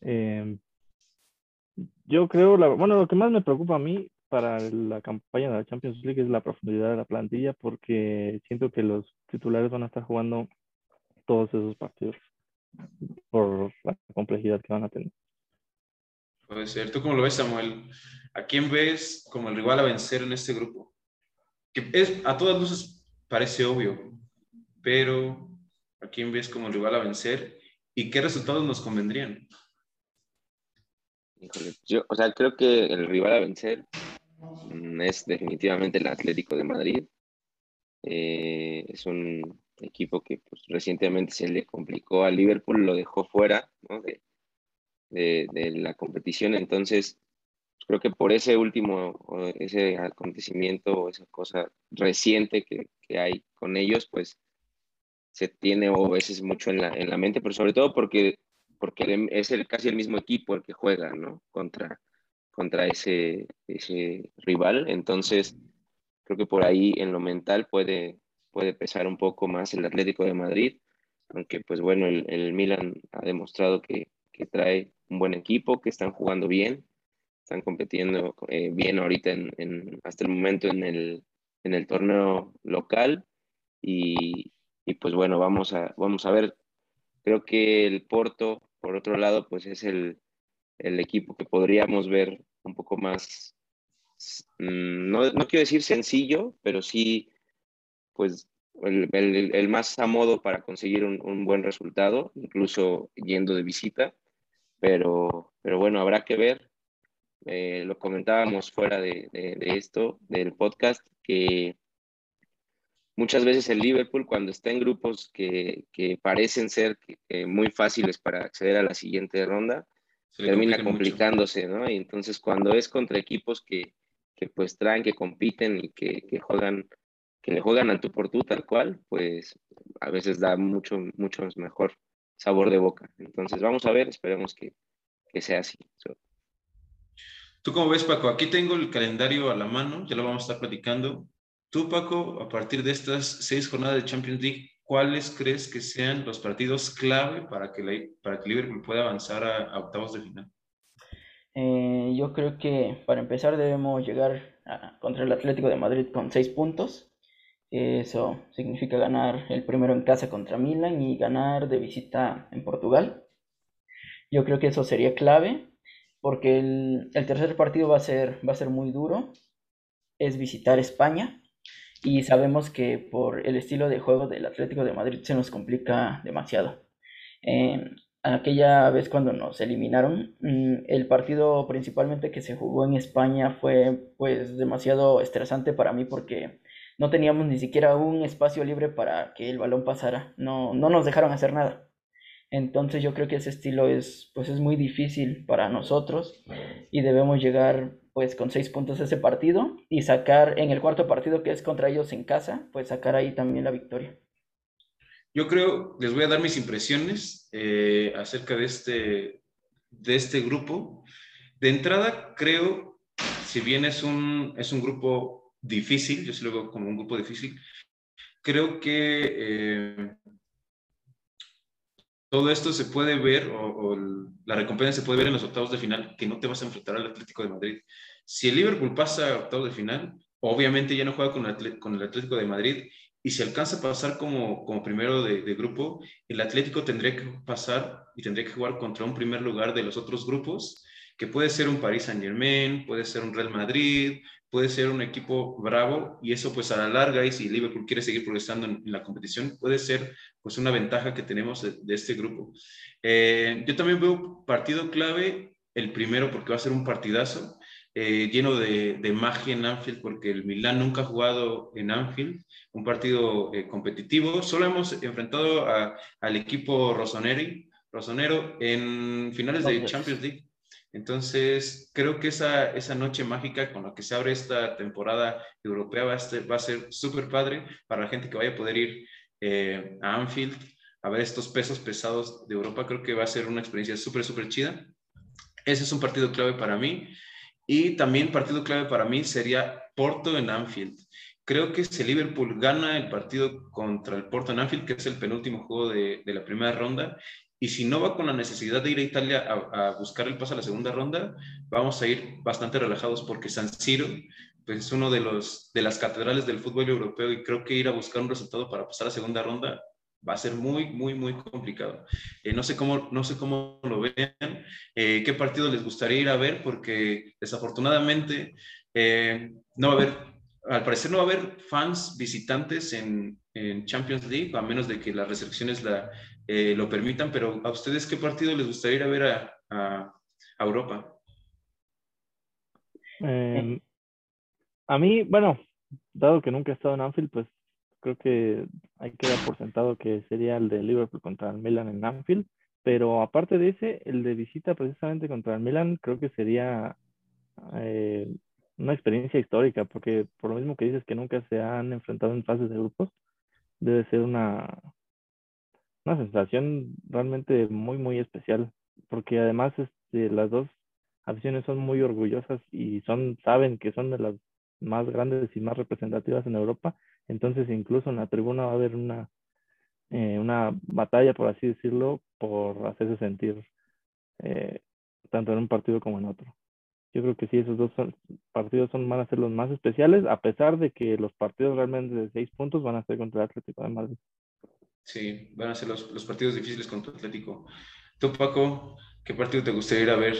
Em, yo creo, la, bueno, lo que más me preocupa a mí para la campaña de la Champions League es la profundidad de la plantilla, porque siento que los titulares van a estar jugando todos esos partidos por la complejidad que van a tener. Puede ser. ¿Tú cómo lo ves, Samuel? ¿A quién ves como el rival a vencer en este grupo? Que es a todas luces parece obvio, pero ¿a quién ves como rival a vencer y qué resultados nos convendrían? Híjole, yo, o sea, creo que el rival a vencer mm, es definitivamente el Atlético de Madrid. Eh, es un equipo que pues, recientemente se le complicó a Liverpool, lo dejó fuera de, de, la competición. Entonces, creo que por ese último, ese acontecimiento o esa cosa reciente que, que, hay con ellos, pues se tiene o veces mucho en la, en la mente, pero sobre todo porque, porque es el, casi el mismo equipo el que juega, ¿no? Contra, contra ese, ese rival. Entonces, creo que por ahí en lo mental puede, puede pesar un poco más el Atlético de Madrid, aunque pues bueno, el, el Milan ha demostrado que, que, trae un buen equipo, que están jugando bien, están compitiendo eh, bien ahorita en, en, hasta el momento en el, en el torneo local y, y, pues bueno, vamos a, vamos a ver, creo que el Porto, por otro lado, pues es el, el equipo que podríamos ver un poco más Mm, no, no quiero decir sencillo, pero sí, pues el, el, más a modo para conseguir un, un, buen resultado, incluso yendo de visita. Pero, pero bueno, habrá que ver. Eh, lo comentábamos fuera de, de, esto, del podcast, que muchas veces el Liverpool, cuando está en grupos que, que parecen ser muy fáciles para acceder a la siguiente ronda, termina complicándose, ¿no? Y entonces cuando es contra equipos que, que pues traen, que compiten y que, que, juegan, que le juegan al tú por tú tal cual, pues a veces da mucho, mucho mejor sabor de boca. Entonces vamos a ver, esperemos que, que sea así. ¿Tú cómo ves, Paco? Aquí tengo el calendario a la mano, ya lo vamos a estar platicando. Tú, Paco, a partir de estas seis jornadas de Champions League, ¿cuáles crees que sean los partidos clave para que, la, para que Liverpool pueda avanzar a, octavos de final? Eh, yo creo que para empezar debemos llegar contra el Atlético de Madrid con 6 puntos. Eso significa ganar el primero en casa contra Milan y ganar de visita en Portugal. Yo creo que eso sería clave porque el, tercer partido va a, ser, va a ser muy duro. Es visitar España y sabemos que por el estilo de juego del Atlético de Madrid se nos complica demasiado. Eh, aquella vez cuando nos eliminaron, mm, el partido principalmente que se jugó en España fue pues demasiado estresante para mí porque no teníamos ni siquiera un espacio libre para que el balón pasara, no, no nos dejaron hacer nada. Entonces yo creo que ese estilo es pues es muy difícil para nosotros y debemos llegar pues con seis puntos a ese partido y sacar en el cuarto partido que es contra ellos en casa, pues sacar ahí también la victoria. Yo creo, les voy a dar mis impresiones eh, acerca de este, de este grupo. De entrada, creo, si bien es un, es un grupo difícil, yo sí lo veo como un grupo difícil, creo que eh, todo esto se puede ver, o, la recompensa se puede ver en los octavos de final, que no te vas a enfrentar al Atlético de Madrid. Si el Liverpool pasa a octavos de final, obviamente ya no juega con el, con Atlético de Madrid y si alcanza a pasar como, como primero de, grupo, el Atlético tendría que pasar y tendría que jugar contra un primer lugar de los otros grupos, que puede ser un Paris Saint Germain, puede ser un Real Madrid, puede ser un equipo bravo, y eso pues a la larga, y si Liverpool quiere seguir progresando en, la competición, puede ser pues una ventaja que tenemos de, este grupo. Eh, yo también veo partido clave, el primero porque va a ser un partidazo, eh, lleno de, de, magia en Anfield, porque el Milan nunca ha jugado en Anfield, un partido eh, competitivo. Solo hemos enfrentado a, al equipo Rossoneri, Rossonero en finales de Champions League. Entonces, creo que esa, esa noche mágica con la que se abre esta temporada europea va a, ser, va a ser súper padre para la gente que vaya a poder ir eh, a Anfield a ver estos pesos pesados de Europa. Creo que va a ser una experiencia súper, súper chida. Ese es un partido clave para mí. Y también partido clave para mí sería Porto en Anfield. Creo que si Liverpool gana el partido contra el Porto en Anfield, que es el penúltimo juego de, de la primera ronda, y si no va con la necesidad de ir a Italia a, buscar el paso a la segunda ronda, vamos a ir bastante relajados porque San Siro pues, es uno de, los, de las catedrales del fútbol europeo y creo que ir a buscar un resultado para pasar a segunda ronda va a ser muy, muy, muy complicado. Eh, no, sé cómo, no sé cómo lo vean, eh, qué partido les gustaría ir a ver, porque desafortunadamente eh, no va a haber, al parecer no va a haber fans visitantes en, en Champions League, a menos de que las restricciones la, lo permitan, pero ¿a ustedes qué partido les gustaría ir a ver a, a, a Europa? Em, a mí, bueno, dado que nunca he estado en Anfield, pues creo que hay que dar por sentado que sería el de Liverpool contra el Milan en Anfield. Pero aparte de ese, el de visita precisamente contra el Milan, creo que sería eh, una experiencia histórica, porque por lo mismo que dices que nunca se han enfrentado en fases de grupos, debe ser una, una sensación realmente muy, muy especial, porque además este, las dos aficiones son muy orgullosas y son, saben que son de las más grandes y más representativas en Europa, entonces incluso en la tribuna va a haber una, eh, una batalla, por así decirlo, por hacerse sentir eh, tanto en un partido como en otro. Yo creo que sí, esos dos partidos son, van a ser los más especiales, a pesar de que los partidos realmente de seis puntos van a ser contra el Atlético de Madrid. Sí, van a ser los, los partidos difíciles contra Atlético. Tú, Paco, ¿qué partido te gustaría ir a ver?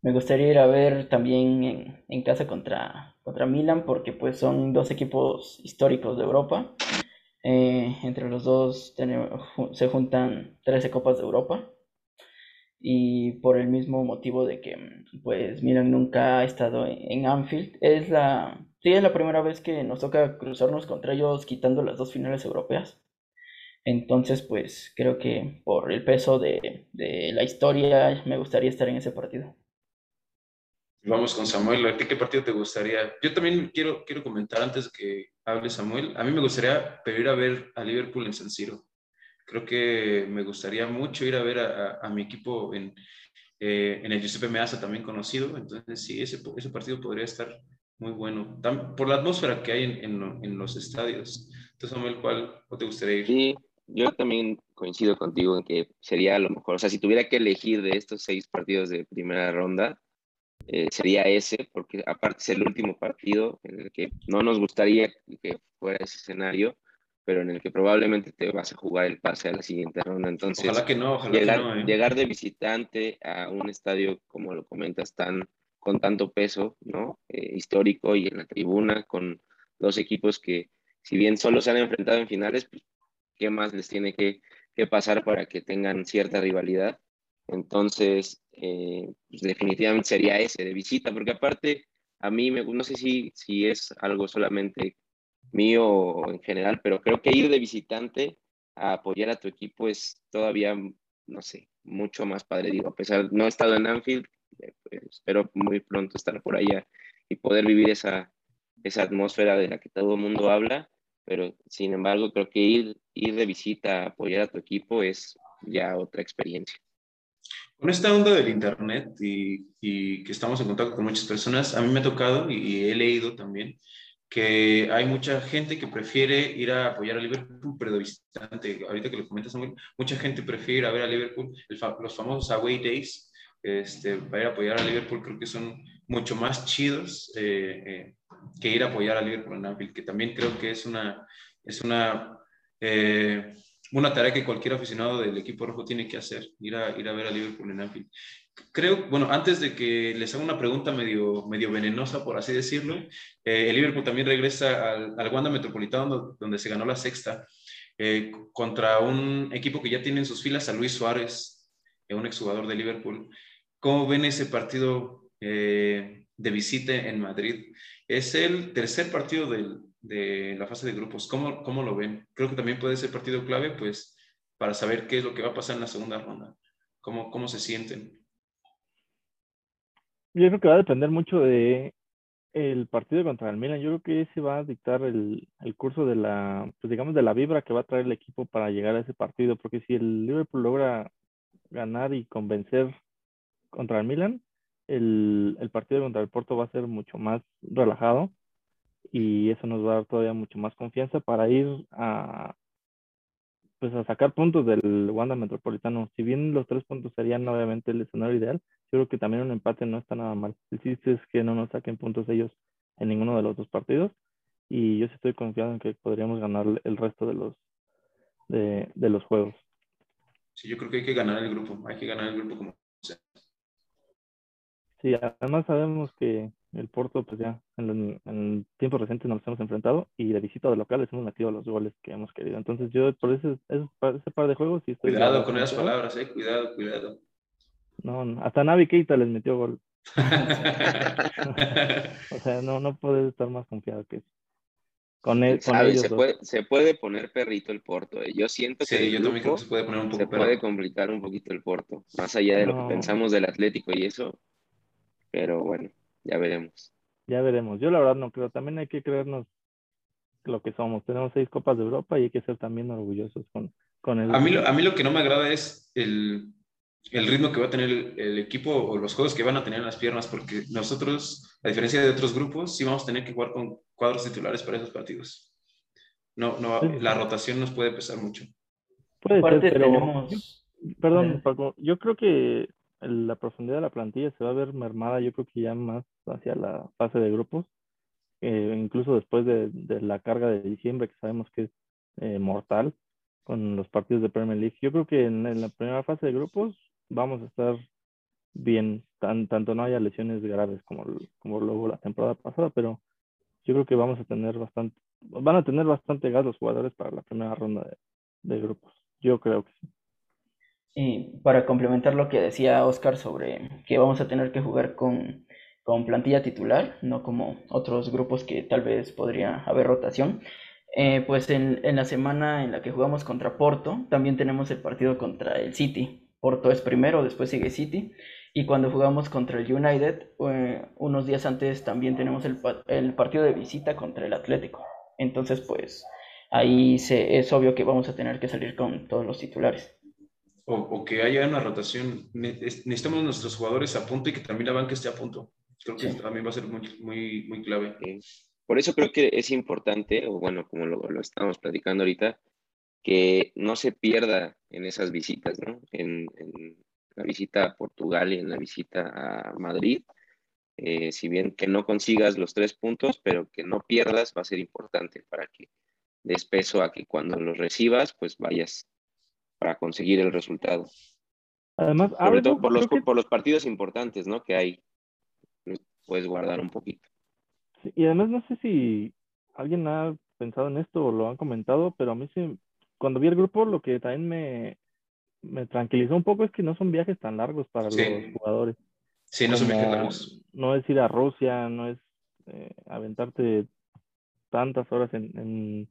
Me gustaría ir a ver también en, en casa contra, contra Milan, porque pues son dos equipos históricos de Europa. Eh, entre los dos se juntan 13 Copas de Europa y por el mismo motivo de que pues Milan nunca ha estado en Anfield. Es la, sí, es la primera vez que nos toca cruzarnos contra ellos quitando las dos finales europeas. Entonces, pues creo que por el peso de, de la historia me gustaría estar en ese partido. Vamos con Samuel, ¿a ti qué partido te gustaría? Yo también quiero, quiero comentar antes de que hable Samuel, a mí me gustaría pedir a ver a Liverpool en San Siro creo que me gustaría mucho ir a ver a, mi equipo en, eh, en, el Giuseppe Meazza, también conocido. Entonces, sí, ese, ese partido podría estar muy bueno, por la atmósfera que hay en, en, los estadios. Entonces, Samuel, ¿cuál te gustaría ir? Sí, yo también coincido contigo en que sería lo mejor. O sea, si tuviera que elegir de estos seis partidos de primera ronda, eh, sería ese, porque aparte es el último partido en el que no nos gustaría que fuera ese escenario, pero en el que probablemente te vas a jugar el pase a la siguiente ronda. Entonces, ojalá que no, ojalá llegar, que no, ¿eh? llegar de visitante a un estadio, como lo comentas, tan con tanto peso, ¿no? Eh, histórico y en la tribuna, con dos equipos que, si bien solo se han enfrentado en finales, pues, ¿qué más les tiene que, que pasar para que tengan cierta rivalidad? Entonces, eh, pues definitivamente sería ese de visita, porque aparte, a mí me, no sé si, si es algo solamente mío en general, pero creo que ir de visitante a apoyar a tu equipo es todavía, no sé, mucho más padre. Digo, a pesar, no he estado en Anfield, eh, pues, espero muy pronto estar por allá y poder vivir esa, esa atmósfera de la que todo el mundo habla, pero sin embargo creo que ir, ir de visita a apoyar a tu equipo es ya otra experiencia. Con esta onda del Internet y, y que estamos en contacto con muchas personas, a mí me ha tocado y he leído también que hay mucha gente que prefiere ir a apoyar a Liverpool, pero. Ahorita que lo comentas, mucha gente prefiere ir a ver a Liverpool, los famosos away days, este, para ir a apoyar a Liverpool, creo que son mucho más chidos eh, eh, que ir a apoyar a Liverpool en Anfield, que también creo que es una, es una, eh, una tarea que cualquier aficionado del equipo rojo tiene que hacer, ir a, ir a ver a Liverpool en Anfield creo, bueno, antes de que les haga una pregunta medio, medio venenosa, por así decirlo, eh, el Liverpool también regresa al, al, Wanda Metropolitano, donde se ganó la sexta, eh, contra un equipo que ya tiene en sus filas a Luis Suárez, un exjugador de Liverpool. ¿Cómo ven ese partido de visita en Madrid? Es el tercer partido de, la fase de grupos. ¿Cómo, ¿Cómo lo ven? Creo que también puede ser partido clave, pues, para saber qué es lo que va a pasar en la segunda ronda. ¿Cómo, cómo se sienten? Yo creo que va a depender mucho de el partido contra el Milan. Yo creo que ese va a dictar el, el curso de la, pues digamos, de la vibra que va a traer el equipo para llegar a ese partido. Porque si el Liverpool logra ganar y convencer contra el Milan, el, el partido contra el Porto va a ser mucho más relajado y eso nos va a dar todavía mucho más confianza para ir a, pues a sacar puntos del Wanda Metropolitano. Si bien los tres puntos serían obviamente el escenario ideal, yo creo que también un empate no está nada mal. El chiste es que no nos saquen puntos ellos en ninguno de los dos partidos y yo sí estoy confiado en que podríamos ganar el resto de los de, de los juegos. Sí, yo creo que hay que ganar el grupo, hay que ganar el grupo como sea. Sí, además sabemos que el Porto, pues ya en, en tiempos recientes nos hemos enfrentado y de visita de locales hemos metido los goles que hemos querido. Entonces yo por ese, ese, ese par de juegos sí estoy... Cuidado con esas palabras, eh, cuidado, cuidado. No, hasta Navi Keita les metió gol. <laughs> <laughs> o sea, no, no puedes estar más confiado que eso. Con, ¿Quién él, con ellos se, puede, se puede poner perrito el Porto. eh. Yo siento que Sí, el yo también creo que se puede poner un poco se puede complicar un poquito el Porto, más allá de lo que pensamos del Atlético y eso. Pero bueno, ya veremos. Ya veremos. Yo la verdad no creo. También hay que creernos lo que somos. Tenemos seis Copas de Europa y hay que ser también orgullosos con, con el... A mí, lo- a mí lo que no me agrada es el, el ritmo que va a tener el, el equipo o los juegos que van a tener en las piernas, porque nosotros, a diferencia de otros grupos, sí vamos a tener que jugar con cuadros titulares para esos partidos. No, no, Sí. la rotación nos puede pesar mucho. Puede ser, pero... tenemos... Perdón. Paco, yo creo que la profundidad de la plantilla se va a ver mermada, yo creo que ya más hacia la fase de grupos, eh, incluso después de, de la carga de diciembre, que sabemos que es eh, mortal con los partidos de Premier League. Yo creo que en, la primera fase de grupos vamos a estar bien, tan, tanto no haya lesiones graves como, como luego la temporada pasada, pero yo creo que vamos a tener bastante, van a tener bastante gas los jugadores para la primera ronda de, de grupos. Yo creo que sí. Y para complementar lo que decía Oscar sobre que vamos a tener que jugar con, con plantilla titular, no como otros grupos que tal vez podría haber rotación, eh, pues en, en la semana en la que jugamos contra Porto, también tenemos el partido contra el City. Porto es primero, después sigue City. Y cuando jugamos contra el United, eh, unos días antes también tenemos el, el partido de visita contra el Atlético. Entonces, pues ahí se, es obvio que vamos a tener que salir con todos los titulares. O, o que haya una rotación. Ne- es- Necesitamos nuestros jugadores a punto y que también la banca esté a punto. Creo que Sí. también va a ser muy, muy, muy clave. Por eso creo que es importante, o bueno, como lo, lo estamos platicando ahorita, que no se pierda en esas visitas, ¿no? En, en la visita a Portugal y en la visita a Madrid. Eh, si bien que no consigas los tres puntos, pero que no pierdas va a ser importante para que des peso a que cuando los recibas, pues vayas para conseguir el resultado. Además, Sobre algo, todo por los, que- por los partidos importantes, ¿no? Que hay, pues, puedes guardar un poquito. Sí, Y además no sé si alguien ha pensado en esto o lo han comentado, pero a mí sí, cuando vi el grupo lo que también me, me tranquilizó un poco es que no son viajes tan largos para Sí. los jugadores. Sí, no son viajes largos. no es ir a Rusia, no es eh, aventarte tantas horas en, en,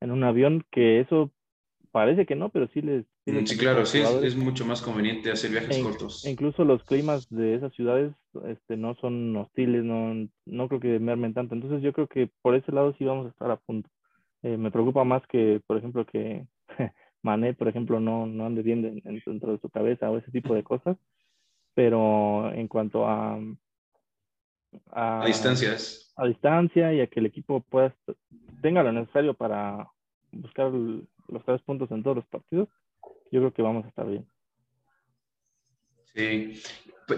en un avión, que eso parece que no, pero sí les... Mm, les Sí, a claro, sí, es, es mucho más conveniente hacer viajes E cortos. e incluso los climas de esas ciudades este, no son hostiles, no, no creo que mermen tanto. Entonces yo creo que por ese lado sí vamos a estar a punto. Eh, me preocupa más que, por ejemplo, que <laughs> Mané, por ejemplo, no, no ande bien en- en- dentro de su cabeza o ese tipo de cosas. Pero en cuanto a, A distancias. a distancia y a que el equipo pueda tenga lo necesario para buscar los tres puntos en todos los partidos, yo creo que vamos a estar bien. Sí.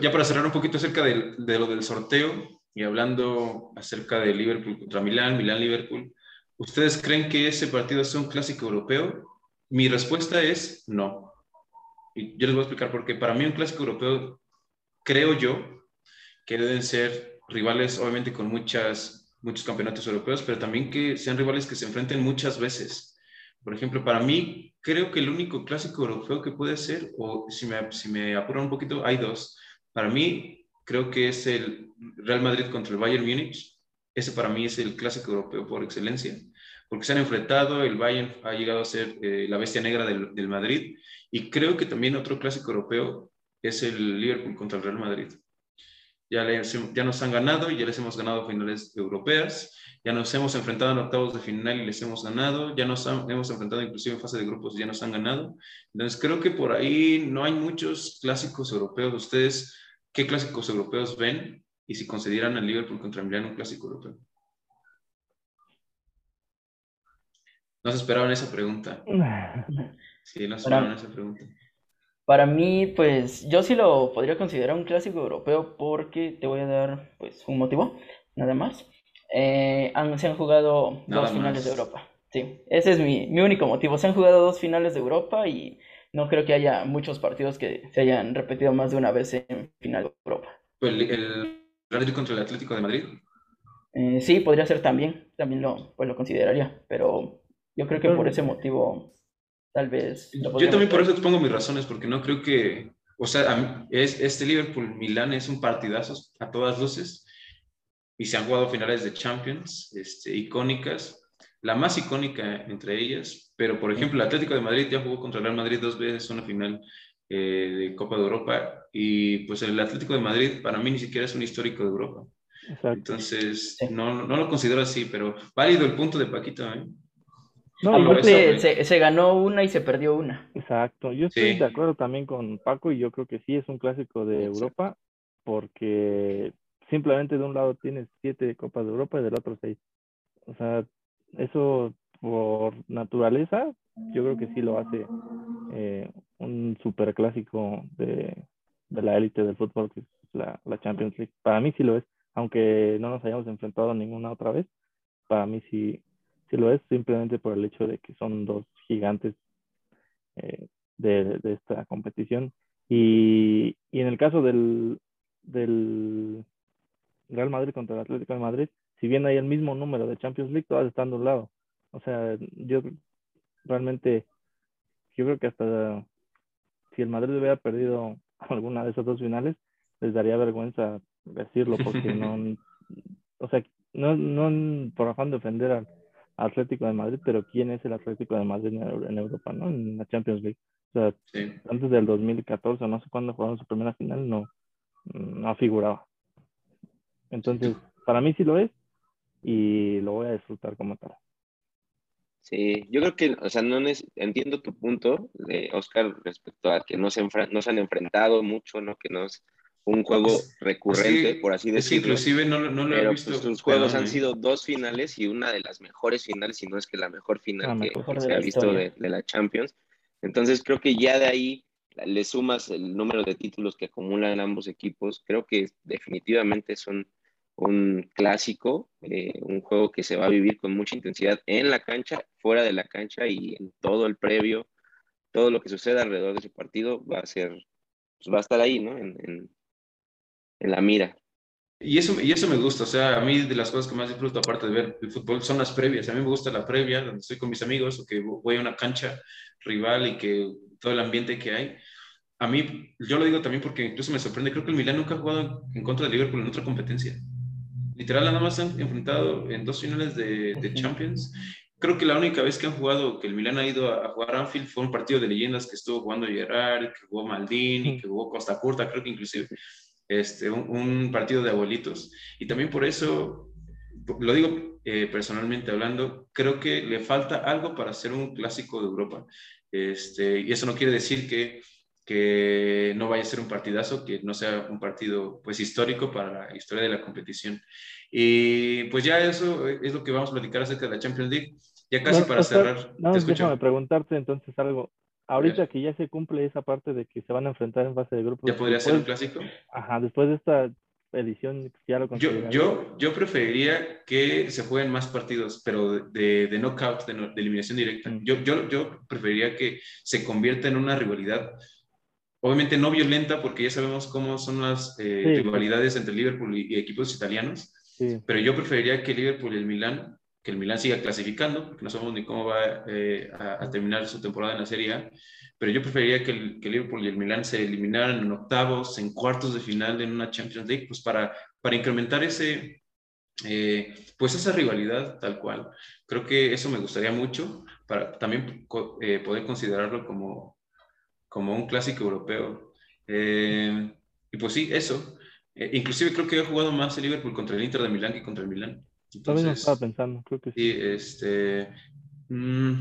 Ya para cerrar un poquito acerca del- de, lo del sorteo y hablando acerca de Liverpool contra Milán, Milán-Liverpool, ¿ustedes creen que ese partido es un clásico europeo? Mi respuesta es no. Y yo les voy a explicar por qué. Para mí un clásico europeo, creo yo, que deben ser rivales, obviamente con muchas, muchos campeonatos europeos, pero también que sean rivales que se enfrenten muchas veces. Por ejemplo, para mí, creo que el único clásico europeo que puede ser, o si me, si apuran un poquito, hay dos. Para mí, creo que es el Real Madrid contra el Bayern Múnich. Ese para mí es el clásico europeo por excelencia, porque se han enfrentado, el Bayern ha llegado a ser eh, la bestia negra del Madrid, y creo que también otro clásico europeo es el Liverpool contra el Real Madrid. Ya, les- ya nos han ganado y ya les hemos ganado finales europeas, ya nos hemos enfrentado en octavos de final y les hemos ganado, ya nos han- hemos enfrentado inclusive en fase de grupos y ya nos han ganado. Entonces creo que por ahí no hay muchos clásicos europeos. ¿Ustedes qué clásicos europeos ven? Y si consideran al Liverpool contra Milán un clásico europeo. No se esperaban esa pregunta. <laughs> Sí, no se esperaban esa pregunta. Para mí, pues yo sí lo podría considerar un clásico europeo porque te voy a dar pues un motivo, nada más. Eh, han- se han jugado Nada dos finales más. de Europa. Sí, ese es mi, mi único motivo. Se han jugado dos finales de Europa y no creo que haya muchos partidos que se hayan repetido más de una vez en final de Europa. El, el Real contra el Atlético de Madrid. Eh, sí, podría ser también, también lo, pues lo consideraría, pero yo creo que por ese motivo tal vez Yo también por eso expongo mis razones, porque no creo que o sea, es, este Liverpool-Milán es un partidazo a todas luces y se han jugado finales de Champions este, icónicas, la más icónica entre ellas, pero por ejemplo el Atlético de Madrid ya jugó contra el Real Madrid dos veces una final eh, de Copa de Europa y pues el Atlético de Madrid para mí ni siquiera es un histórico de Europa. Entonces, no, no, lo considero así, pero válido el punto de Paquito. ¿eh? No, se, se, ganó una y se perdió una. Exacto, yo estoy de acuerdo también con Paco y yo creo que sí es un clásico de Europa porque simplemente de un lado tienes siete Copas de Europa y del otro seis. O sea, eso por naturaleza yo creo que sí lo hace eh, un super clásico de, de la élite del fútbol, que es la, la Champions League. Para mí sí lo es, aunque no nos hayamos enfrentado ninguna otra vez, para mí sí sí lo es, simplemente por el hecho de que son dos gigantes eh, de, esta competición. Y, en el caso del, del Real Madrid contra el Atlético de Madrid, si bien hay el mismo número de Champions League, todas están de un lado. O sea, yo realmente, yo creo que hasta si el Madrid hubiera perdido <laughs> alguna de esas dos finales, les daría vergüenza decirlo, porque <laughs> no, o sea, no, no por afán de ofender al, Atlético de Madrid, pero ¿quién es el Atlético de Madrid en, Europa, no? En la Champions League. O sea, antes del 2014, no sé cuándo jugaron su primera final, no, no figuraba. Entonces, para mí sí lo es y lo voy a disfrutar como tal. Sí, yo creo que, o sea, no entiendo tu punto, de Oscar, respecto a que no se, no se han enfrentado mucho, ¿no? Que no, un juego recurrente, por así decirlo. inclusive no, no lo he visto. Pues, sus juegos han sido dos finales y una de las mejores finales, si no es que la mejor final que, se ha visto de, la Champions. Entonces creo que ya de ahí le sumas el número de títulos que acumulan ambos equipos. Creo que definitivamente son un clásico, eh, un juego que se va a vivir con mucha intensidad en la cancha, fuera de la cancha y en todo el previo. Todo lo que suceda alrededor de ese partido va a ser, pues va a estar ahí, ¿no? en, en la mira. Y eso, y eso me gusta, o sea, a mí de las cosas que más disfruto, aparte de ver el fútbol, son las previas. A mí me gusta la previa, donde estoy con mis amigos o que voy a una cancha rival y que todo el ambiente que hay. A mí, yo lo digo también porque incluso me sorprende, creo que el Milan nunca ha jugado en contra de Liverpool en otra competencia. Literal, nada más han enfrentado en dos finales de, de Champions. Creo que la única vez que han jugado, que el Milan ha ido a, jugar a Anfield, fue un partido de leyendas que estuvo jugando Gerard, que jugó Maldini, que jugó Costa Curta, creo que inclusive este, un, partido de abuelitos. Y también por eso, lo digo eh, personalmente hablando, creo que le falta algo para ser un clásico de Europa. Este, y eso no quiere decir que, que no vaya a ser un partidazo, que no sea un partido pues histórico para la historia de la competición. Y pues ya eso es lo que vamos a platicar acerca de la Champions League. Ya casi para cerrar. No, déjame preguntarte entonces algo. Ahorita que ya se cumple esa parte de que se van a enfrentar en fase de grupos. ¿Ya podría ser un clásico? Ajá, después de esta edición ya lo yo, yo, yo preferiría que se jueguen más partidos, pero de, de knockout, de, eliminación directa. Mm. Yo, yo, yo preferiría que se convierta en una rivalidad, obviamente no violenta, porque ya sabemos cómo son las eh, rivalidades entre Liverpool y, equipos italianos, pero yo preferiría que Liverpool y el Milan que el Milan siga clasificando, porque no sabemos ni cómo va eh, a, terminar su temporada en la Serie A, pero yo preferiría que el, Liverpool y el Milan se eliminaran en octavos, en cuartos de final en una Champions League, pues para, para incrementar ese, eh, pues esa rivalidad tal cual. Creo que eso me gustaría mucho para también eh, poder considerarlo como, como un clásico europeo. y pues sí, eso. inclusive creo que he jugado más el Liverpool contra el Inter de Milán que contra el Milán. También estaba pensando, creo que sí. este, mm,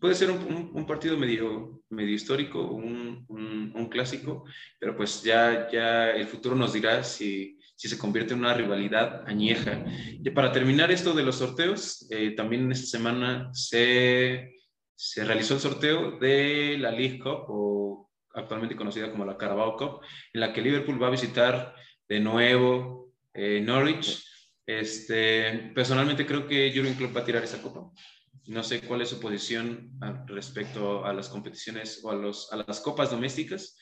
puede ser un, un, partido medio, medio histórico, un, un, clásico, pero pues ya, ya el futuro nos dirá si, si se convierte en una rivalidad añeja. Y para terminar esto de los sorteos, eh, también esta semana se, se realizó el sorteo de la League Cup, o actualmente conocida como la Carabao Cup, en la que Liverpool va a visitar de nuevo eh, Norwich este, personalmente creo que Jurgen Klopp va a tirar esa copa. No sé cuál es su posición respecto a las competiciones o a, los, a las copas domésticas.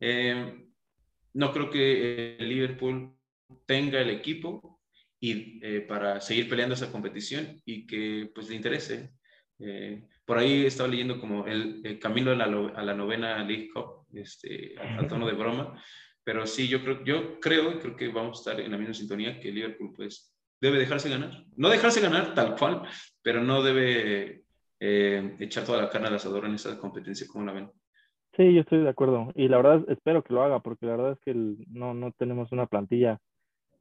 Eh, no creo que el Liverpool tenga el equipo y, eh, para seguir peleando esa competición y que pues le interese. Eh, por ahí estaba leyendo como el, camino a la, a la, novena League Cup este, a, tono de broma, pero sí, yo creo, yo creo, creo que vamos a estar en la misma sintonía que Liverpool, pues, debe dejarse ganar. No dejarse ganar tal cual, pero no debe eh, echar toda la carne al asador en esa competencia como la ven. Sí, yo estoy de acuerdo. Y la verdad espero que lo haga, porque la verdad es que no, no tenemos una plantilla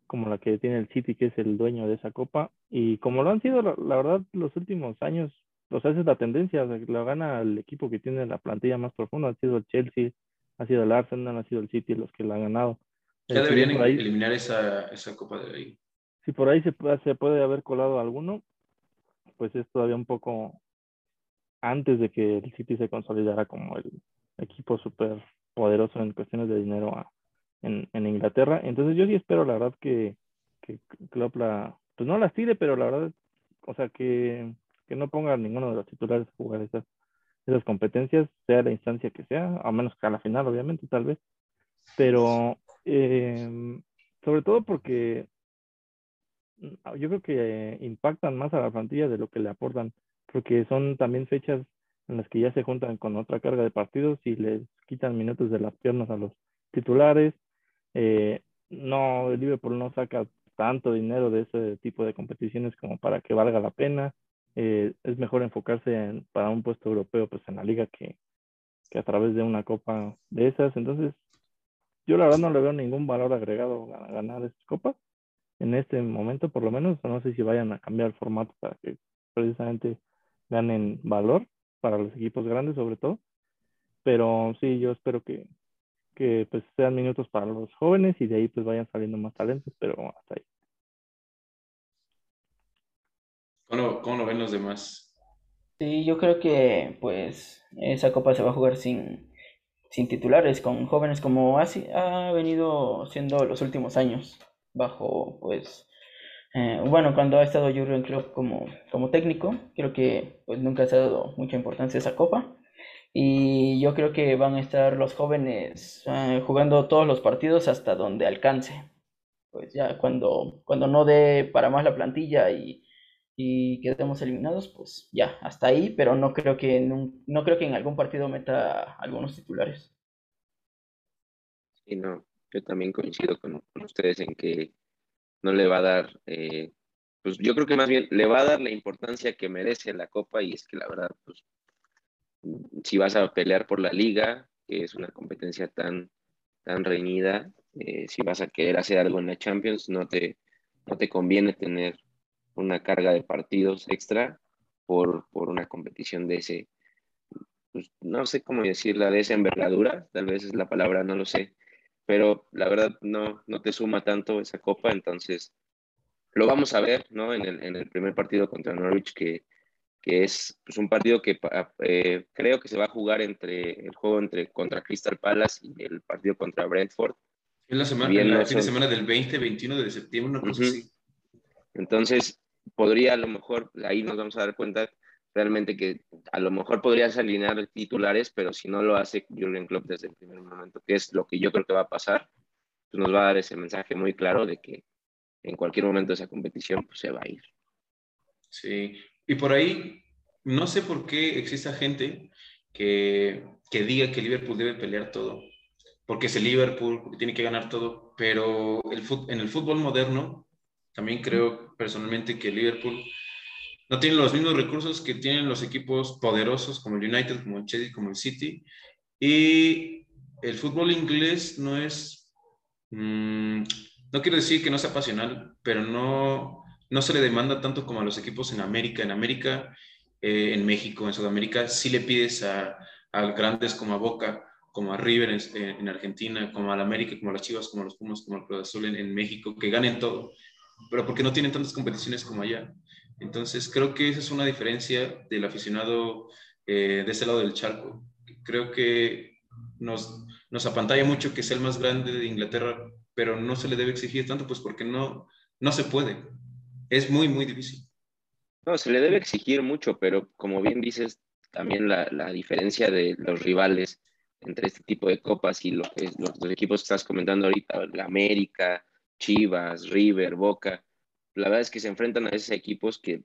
como la que tiene el City, que es el dueño de esa copa. Y como lo han sido, la, verdad, los últimos años, o sea, esa es la tendencia, lo gana el equipo que tiene la plantilla más profunda, ha sido el Chelsea, ha sido el Arsenal, ha sido el City los que la han ganado. Ya deberían eliminar esa, esa copa de ahí. Si por ahí se puede, se puede haber colado alguno, pues es todavía un poco antes de que el City se consolidara como el equipo súper poderoso en cuestiones de dinero en, en, Inglaterra. Entonces yo sí espero la verdad que, que Klopp la, pues no las tire, pero la verdad, o sea, que, que no ponga a ninguno de los titulares a jugar esas, esas competencias, sea la instancia que sea, a menos que a la final, obviamente, tal vez. Pero eh, sobre todo porque yo creo que impactan más a la plantilla de lo que le aportan porque son también fechas en las que ya se juntan con otra carga de partidos y les quitan minutos de las piernas a los titulares. Eh, no, el Liverpool no saca tanto dinero de ese tipo de competiciones como para que valga la pena. Eh, es mejor enfocarse en, para un puesto europeo pues en la liga que, que a través de una copa de esas. Entonces, yo la verdad no le veo ningún valor agregado a ganar estas copas en este momento, por lo menos. No sé si vayan a cambiar el formato para que precisamente ganen valor para los equipos grandes sobre todo. Pero sí, yo espero que, que pues sean minutos para los jóvenes y de ahí pues vayan saliendo más talentos, pero hasta ahí. ¿Cómo, lo ven los demás? Sí, yo creo que pues esa copa se va a jugar sin, sin titulares, con jóvenes como ha, ha venido siendo los últimos años, bajo pues eh, bueno, cuando ha estado Jurgen Klopp como, como técnico, creo que pues nunca se ha dado mucha importancia a esa copa. Y yo creo que van a estar los jóvenes eh, jugando todos los partidos hasta donde alcance. Pues ya cuando, cuando no dé para más la plantilla y, y quedemos eliminados, pues ya, hasta ahí, pero no creo que en, no creo que en algún partido meta algunos titulares. Sí, no, yo también coincido con ustedes en que no le va a dar, eh, pues yo creo que más bien le va a dar la importancia que merece la Copa y es que la verdad, pues si vas a pelear por la liga, que es una competencia tan, tan reñida, eh, si vas a querer hacer algo en la Champions, no te, no te conviene tener una carga de partidos extra por, por una competición de ese, pues, no sé cómo decirla, de esa envergadura, tal vez es la palabra, no lo sé, pero la verdad no, no te suma tanto esa copa, entonces lo vamos a ver, ¿no? En el, en el primer partido contra Norwich, que, que es pues, un partido que eh, creo que se va a jugar entre el juego entre contra Crystal Palace y el partido contra Brentford. En la semana, en la fin de semana del 20, 21 de septiembre, una cosa así. Entonces, podría a lo mejor, ahí nos vamos a dar cuenta realmente que a lo mejor podrías alinear titulares, pero si no lo hace Jurgen Klopp desde el primer momento, que es lo que yo creo que va a pasar, pues nos va a dar ese mensaje muy claro de que en cualquier momento esa competición pues, se va a ir. Sí, y por ahí no sé por qué existe gente que, que diga que Liverpool debe pelear todo, porque es el Liverpool, tiene que ganar todo, pero el, en el fútbol moderno también creo personalmente que Liverpool no tienen los mismos recursos que tienen los equipos poderosos como el United, como el Chelsea, como el City. Y el fútbol inglés no es, mm, no quiero decir que no sea pasional, pero no, no se le demanda tanto como a los equipos en América. En América, eh, en México, en Sudamérica, sí le pides a, a grandes como a Boca, como a River en, Argentina, como a la América, como a las Chivas, como a los Pumas, como al Cruz Azul en, en México, que ganen todo, pero porque no tienen tantas competiciones como allá. Entonces, creo que esa es una diferencia del aficionado eh, de ese lado del charco. Creo que nos, nos apantalla mucho que sea el más grande de Inglaterra, pero no se le debe exigir tanto, pues porque no, no se puede. Es muy, muy difícil. No, se le debe exigir mucho, pero como bien dices, también la, la diferencia de los rivales entre este tipo de copas y lo que, los, los equipos que estás comentando ahorita, la América, Chivas, River, Boca, la verdad es que se enfrentan a esos equipos que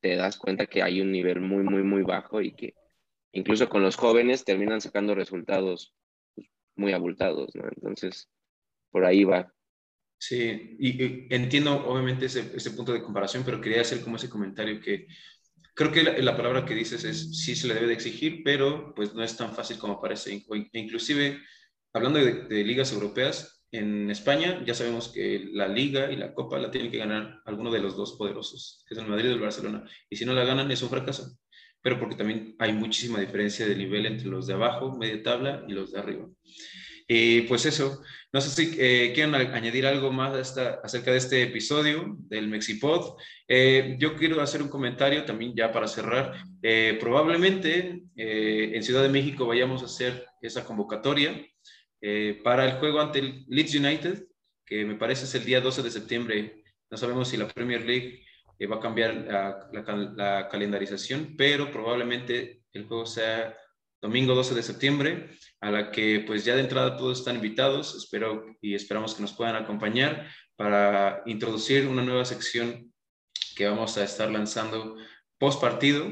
te das cuenta que hay un nivel muy, muy, muy bajo y que incluso con los jóvenes terminan sacando resultados muy abultados, ¿no? Entonces, por ahí va. Sí, y, entiendo obviamente ese, ese, punto de comparación, pero quería hacer como ese comentario que creo que la, palabra que dices es sí se le debe de exigir, pero pues no es tan fácil como parece. Inclusive, hablando de, ligas europeas, en España ya sabemos que la liga y la copa la tienen que ganar alguno de los dos poderosos, que es el Madrid o el Barcelona. Y si no la ganan es un fracaso, pero porque también hay muchísima diferencia de nivel entre los de abajo, media tabla, y los de arriba. Y pues eso, no sé si eh, quieren añadir algo más acerca de este episodio del Mexipod. Eh, yo quiero hacer un comentario también ya para cerrar. Eh, probablemente en Ciudad de México vayamos a hacer esa convocatoria para el juego ante el Leeds United, que me parece es el día 12 de septiembre. No sabemos si la Premier League va a cambiar la, la calendarización, pero probablemente el juego sea domingo 12 de septiembre, a la que pues ya de entrada todos están invitados, espero y esperamos que nos puedan acompañar para introducir una nueva sección que vamos a estar lanzando post partido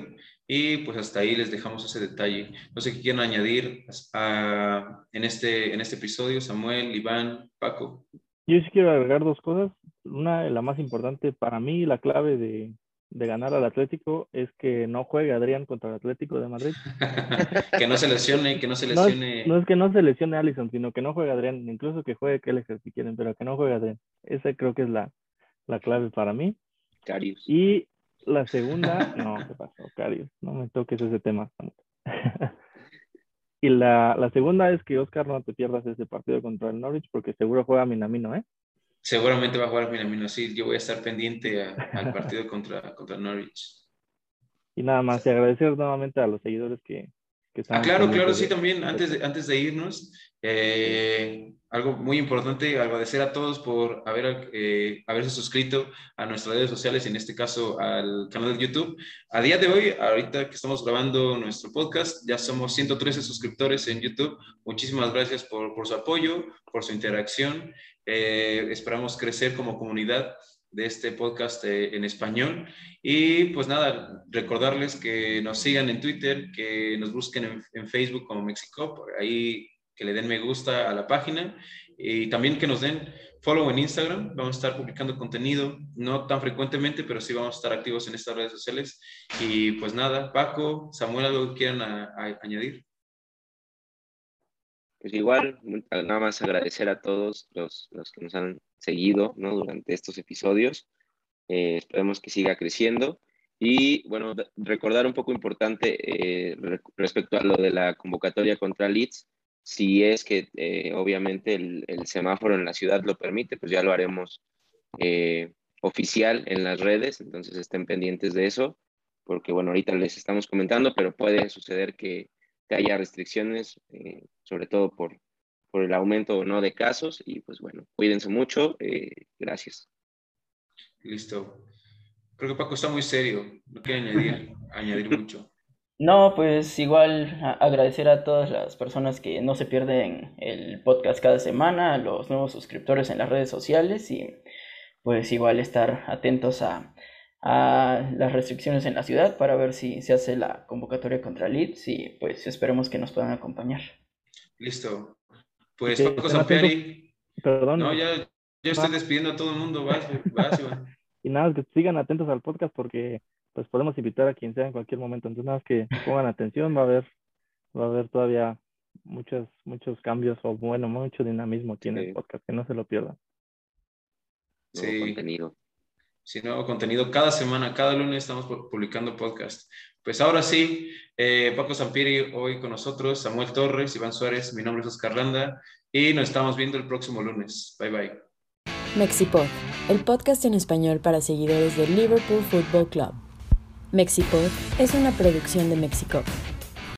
y pues hasta ahí les dejamos ese detalle. No sé qué quieren añadir en, este, en este episodio, Samuel, Iván, Paco. Yo sí quiero agregar dos cosas. Una, la más importante para mí, la clave de, de ganar al Atlético es que no juegue Adrián contra el Atlético de Madrid. <laughs> que no se lesione, que no se lesione. No es, que no se lesione Allison, sino que no juegue Adrián, incluso que juegue Kelleher si quieren, pero que no juegue Adrián. Esa creo que es la, la clave para mí. Carius. Y la segunda, no, ¿qué pasó? Carius, no me toques ese tema. <laughs> y la, la segunda es que Oscar no te pierdas ese partido contra el Norwich porque seguro juega Minamino, ¿eh? Seguramente va a jugar Minamino, sí. Yo voy a estar pendiente al partido <laughs> contra, contra Norwich. Y nada más, y agradecer nuevamente a los seguidores que, que están. Ah, claro, claro, sí, también, antes de, antes de irnos, eh, algo muy importante, agradecer a todos por haber, eh, haberse suscrito a nuestras redes sociales, en este caso al canal de YouTube. A día de hoy, ahorita que estamos grabando nuestro podcast, ya somos 113 suscriptores en YouTube. Muchísimas gracias por, por su apoyo, por su interacción. Eh, esperamos crecer como comunidad de este podcast eh, en español. Y pues nada, recordarles que nos sigan en Twitter, que nos busquen en, Facebook como Mexico, ahí que le den me gusta a la página y también que nos den follow en Instagram. Vamos a estar publicando contenido, no tan frecuentemente, pero sí vamos a estar activos en estas redes sociales. Y pues nada, Paco, Samuel, ¿algo que quieran añadir? pues igual, nada más agradecer a todos los, que nos han seguido ¿no? durante estos episodios. Eh, esperemos que siga creciendo. Y bueno, recordar un poco importante eh, respecto a lo de la convocatoria contra Leeds, si es que eh, obviamente el, semáforo en la ciudad lo permite, pues ya lo haremos oficial en las redes, entonces estén pendientes de eso, porque bueno, ahorita les estamos comentando, pero puede suceder que haya restricciones, eh, sobre todo por, por el aumento o no de casos. Y pues bueno, cuídense mucho. Eh, gracias. Listo. Creo que Paco está muy serio. No quiere añadir <laughs> mucho. No, pues igual agradecer a todas las personas que no se pierden el podcast cada semana, a los nuevos suscriptores en las redes sociales y pues igual estar atentos a, a las restricciones en la ciudad para ver si se hace la convocatoria contra Leeds y pues esperemos que nos puedan acompañar. Listo. Pues Paco. Perdón. No, ya, ya estoy despidiendo a todo el mundo. Vas, vas, <laughs> y nada, que sigan atentos al podcast porque pues podemos invitar a quien sea en cualquier momento. Entonces nada, que pongan atención, va a haber, va a haber todavía muchos, muchos cambios o bueno, mucho dinamismo tiene el podcast, que no se lo pierdan. Sí. contenido si nuevo contenido cada semana, cada lunes estamos publicando podcast. Pues ahora sí, eh, Paco Zampiri hoy con nosotros, Samuel Torres, Iván Suárez, mi nombre es Oscar Landa y nos estamos viendo el próximo lunes. Bye bye. Mexipod, el podcast en español para seguidores del Liverpool Football Club. Mexipod es una producción de Mexico.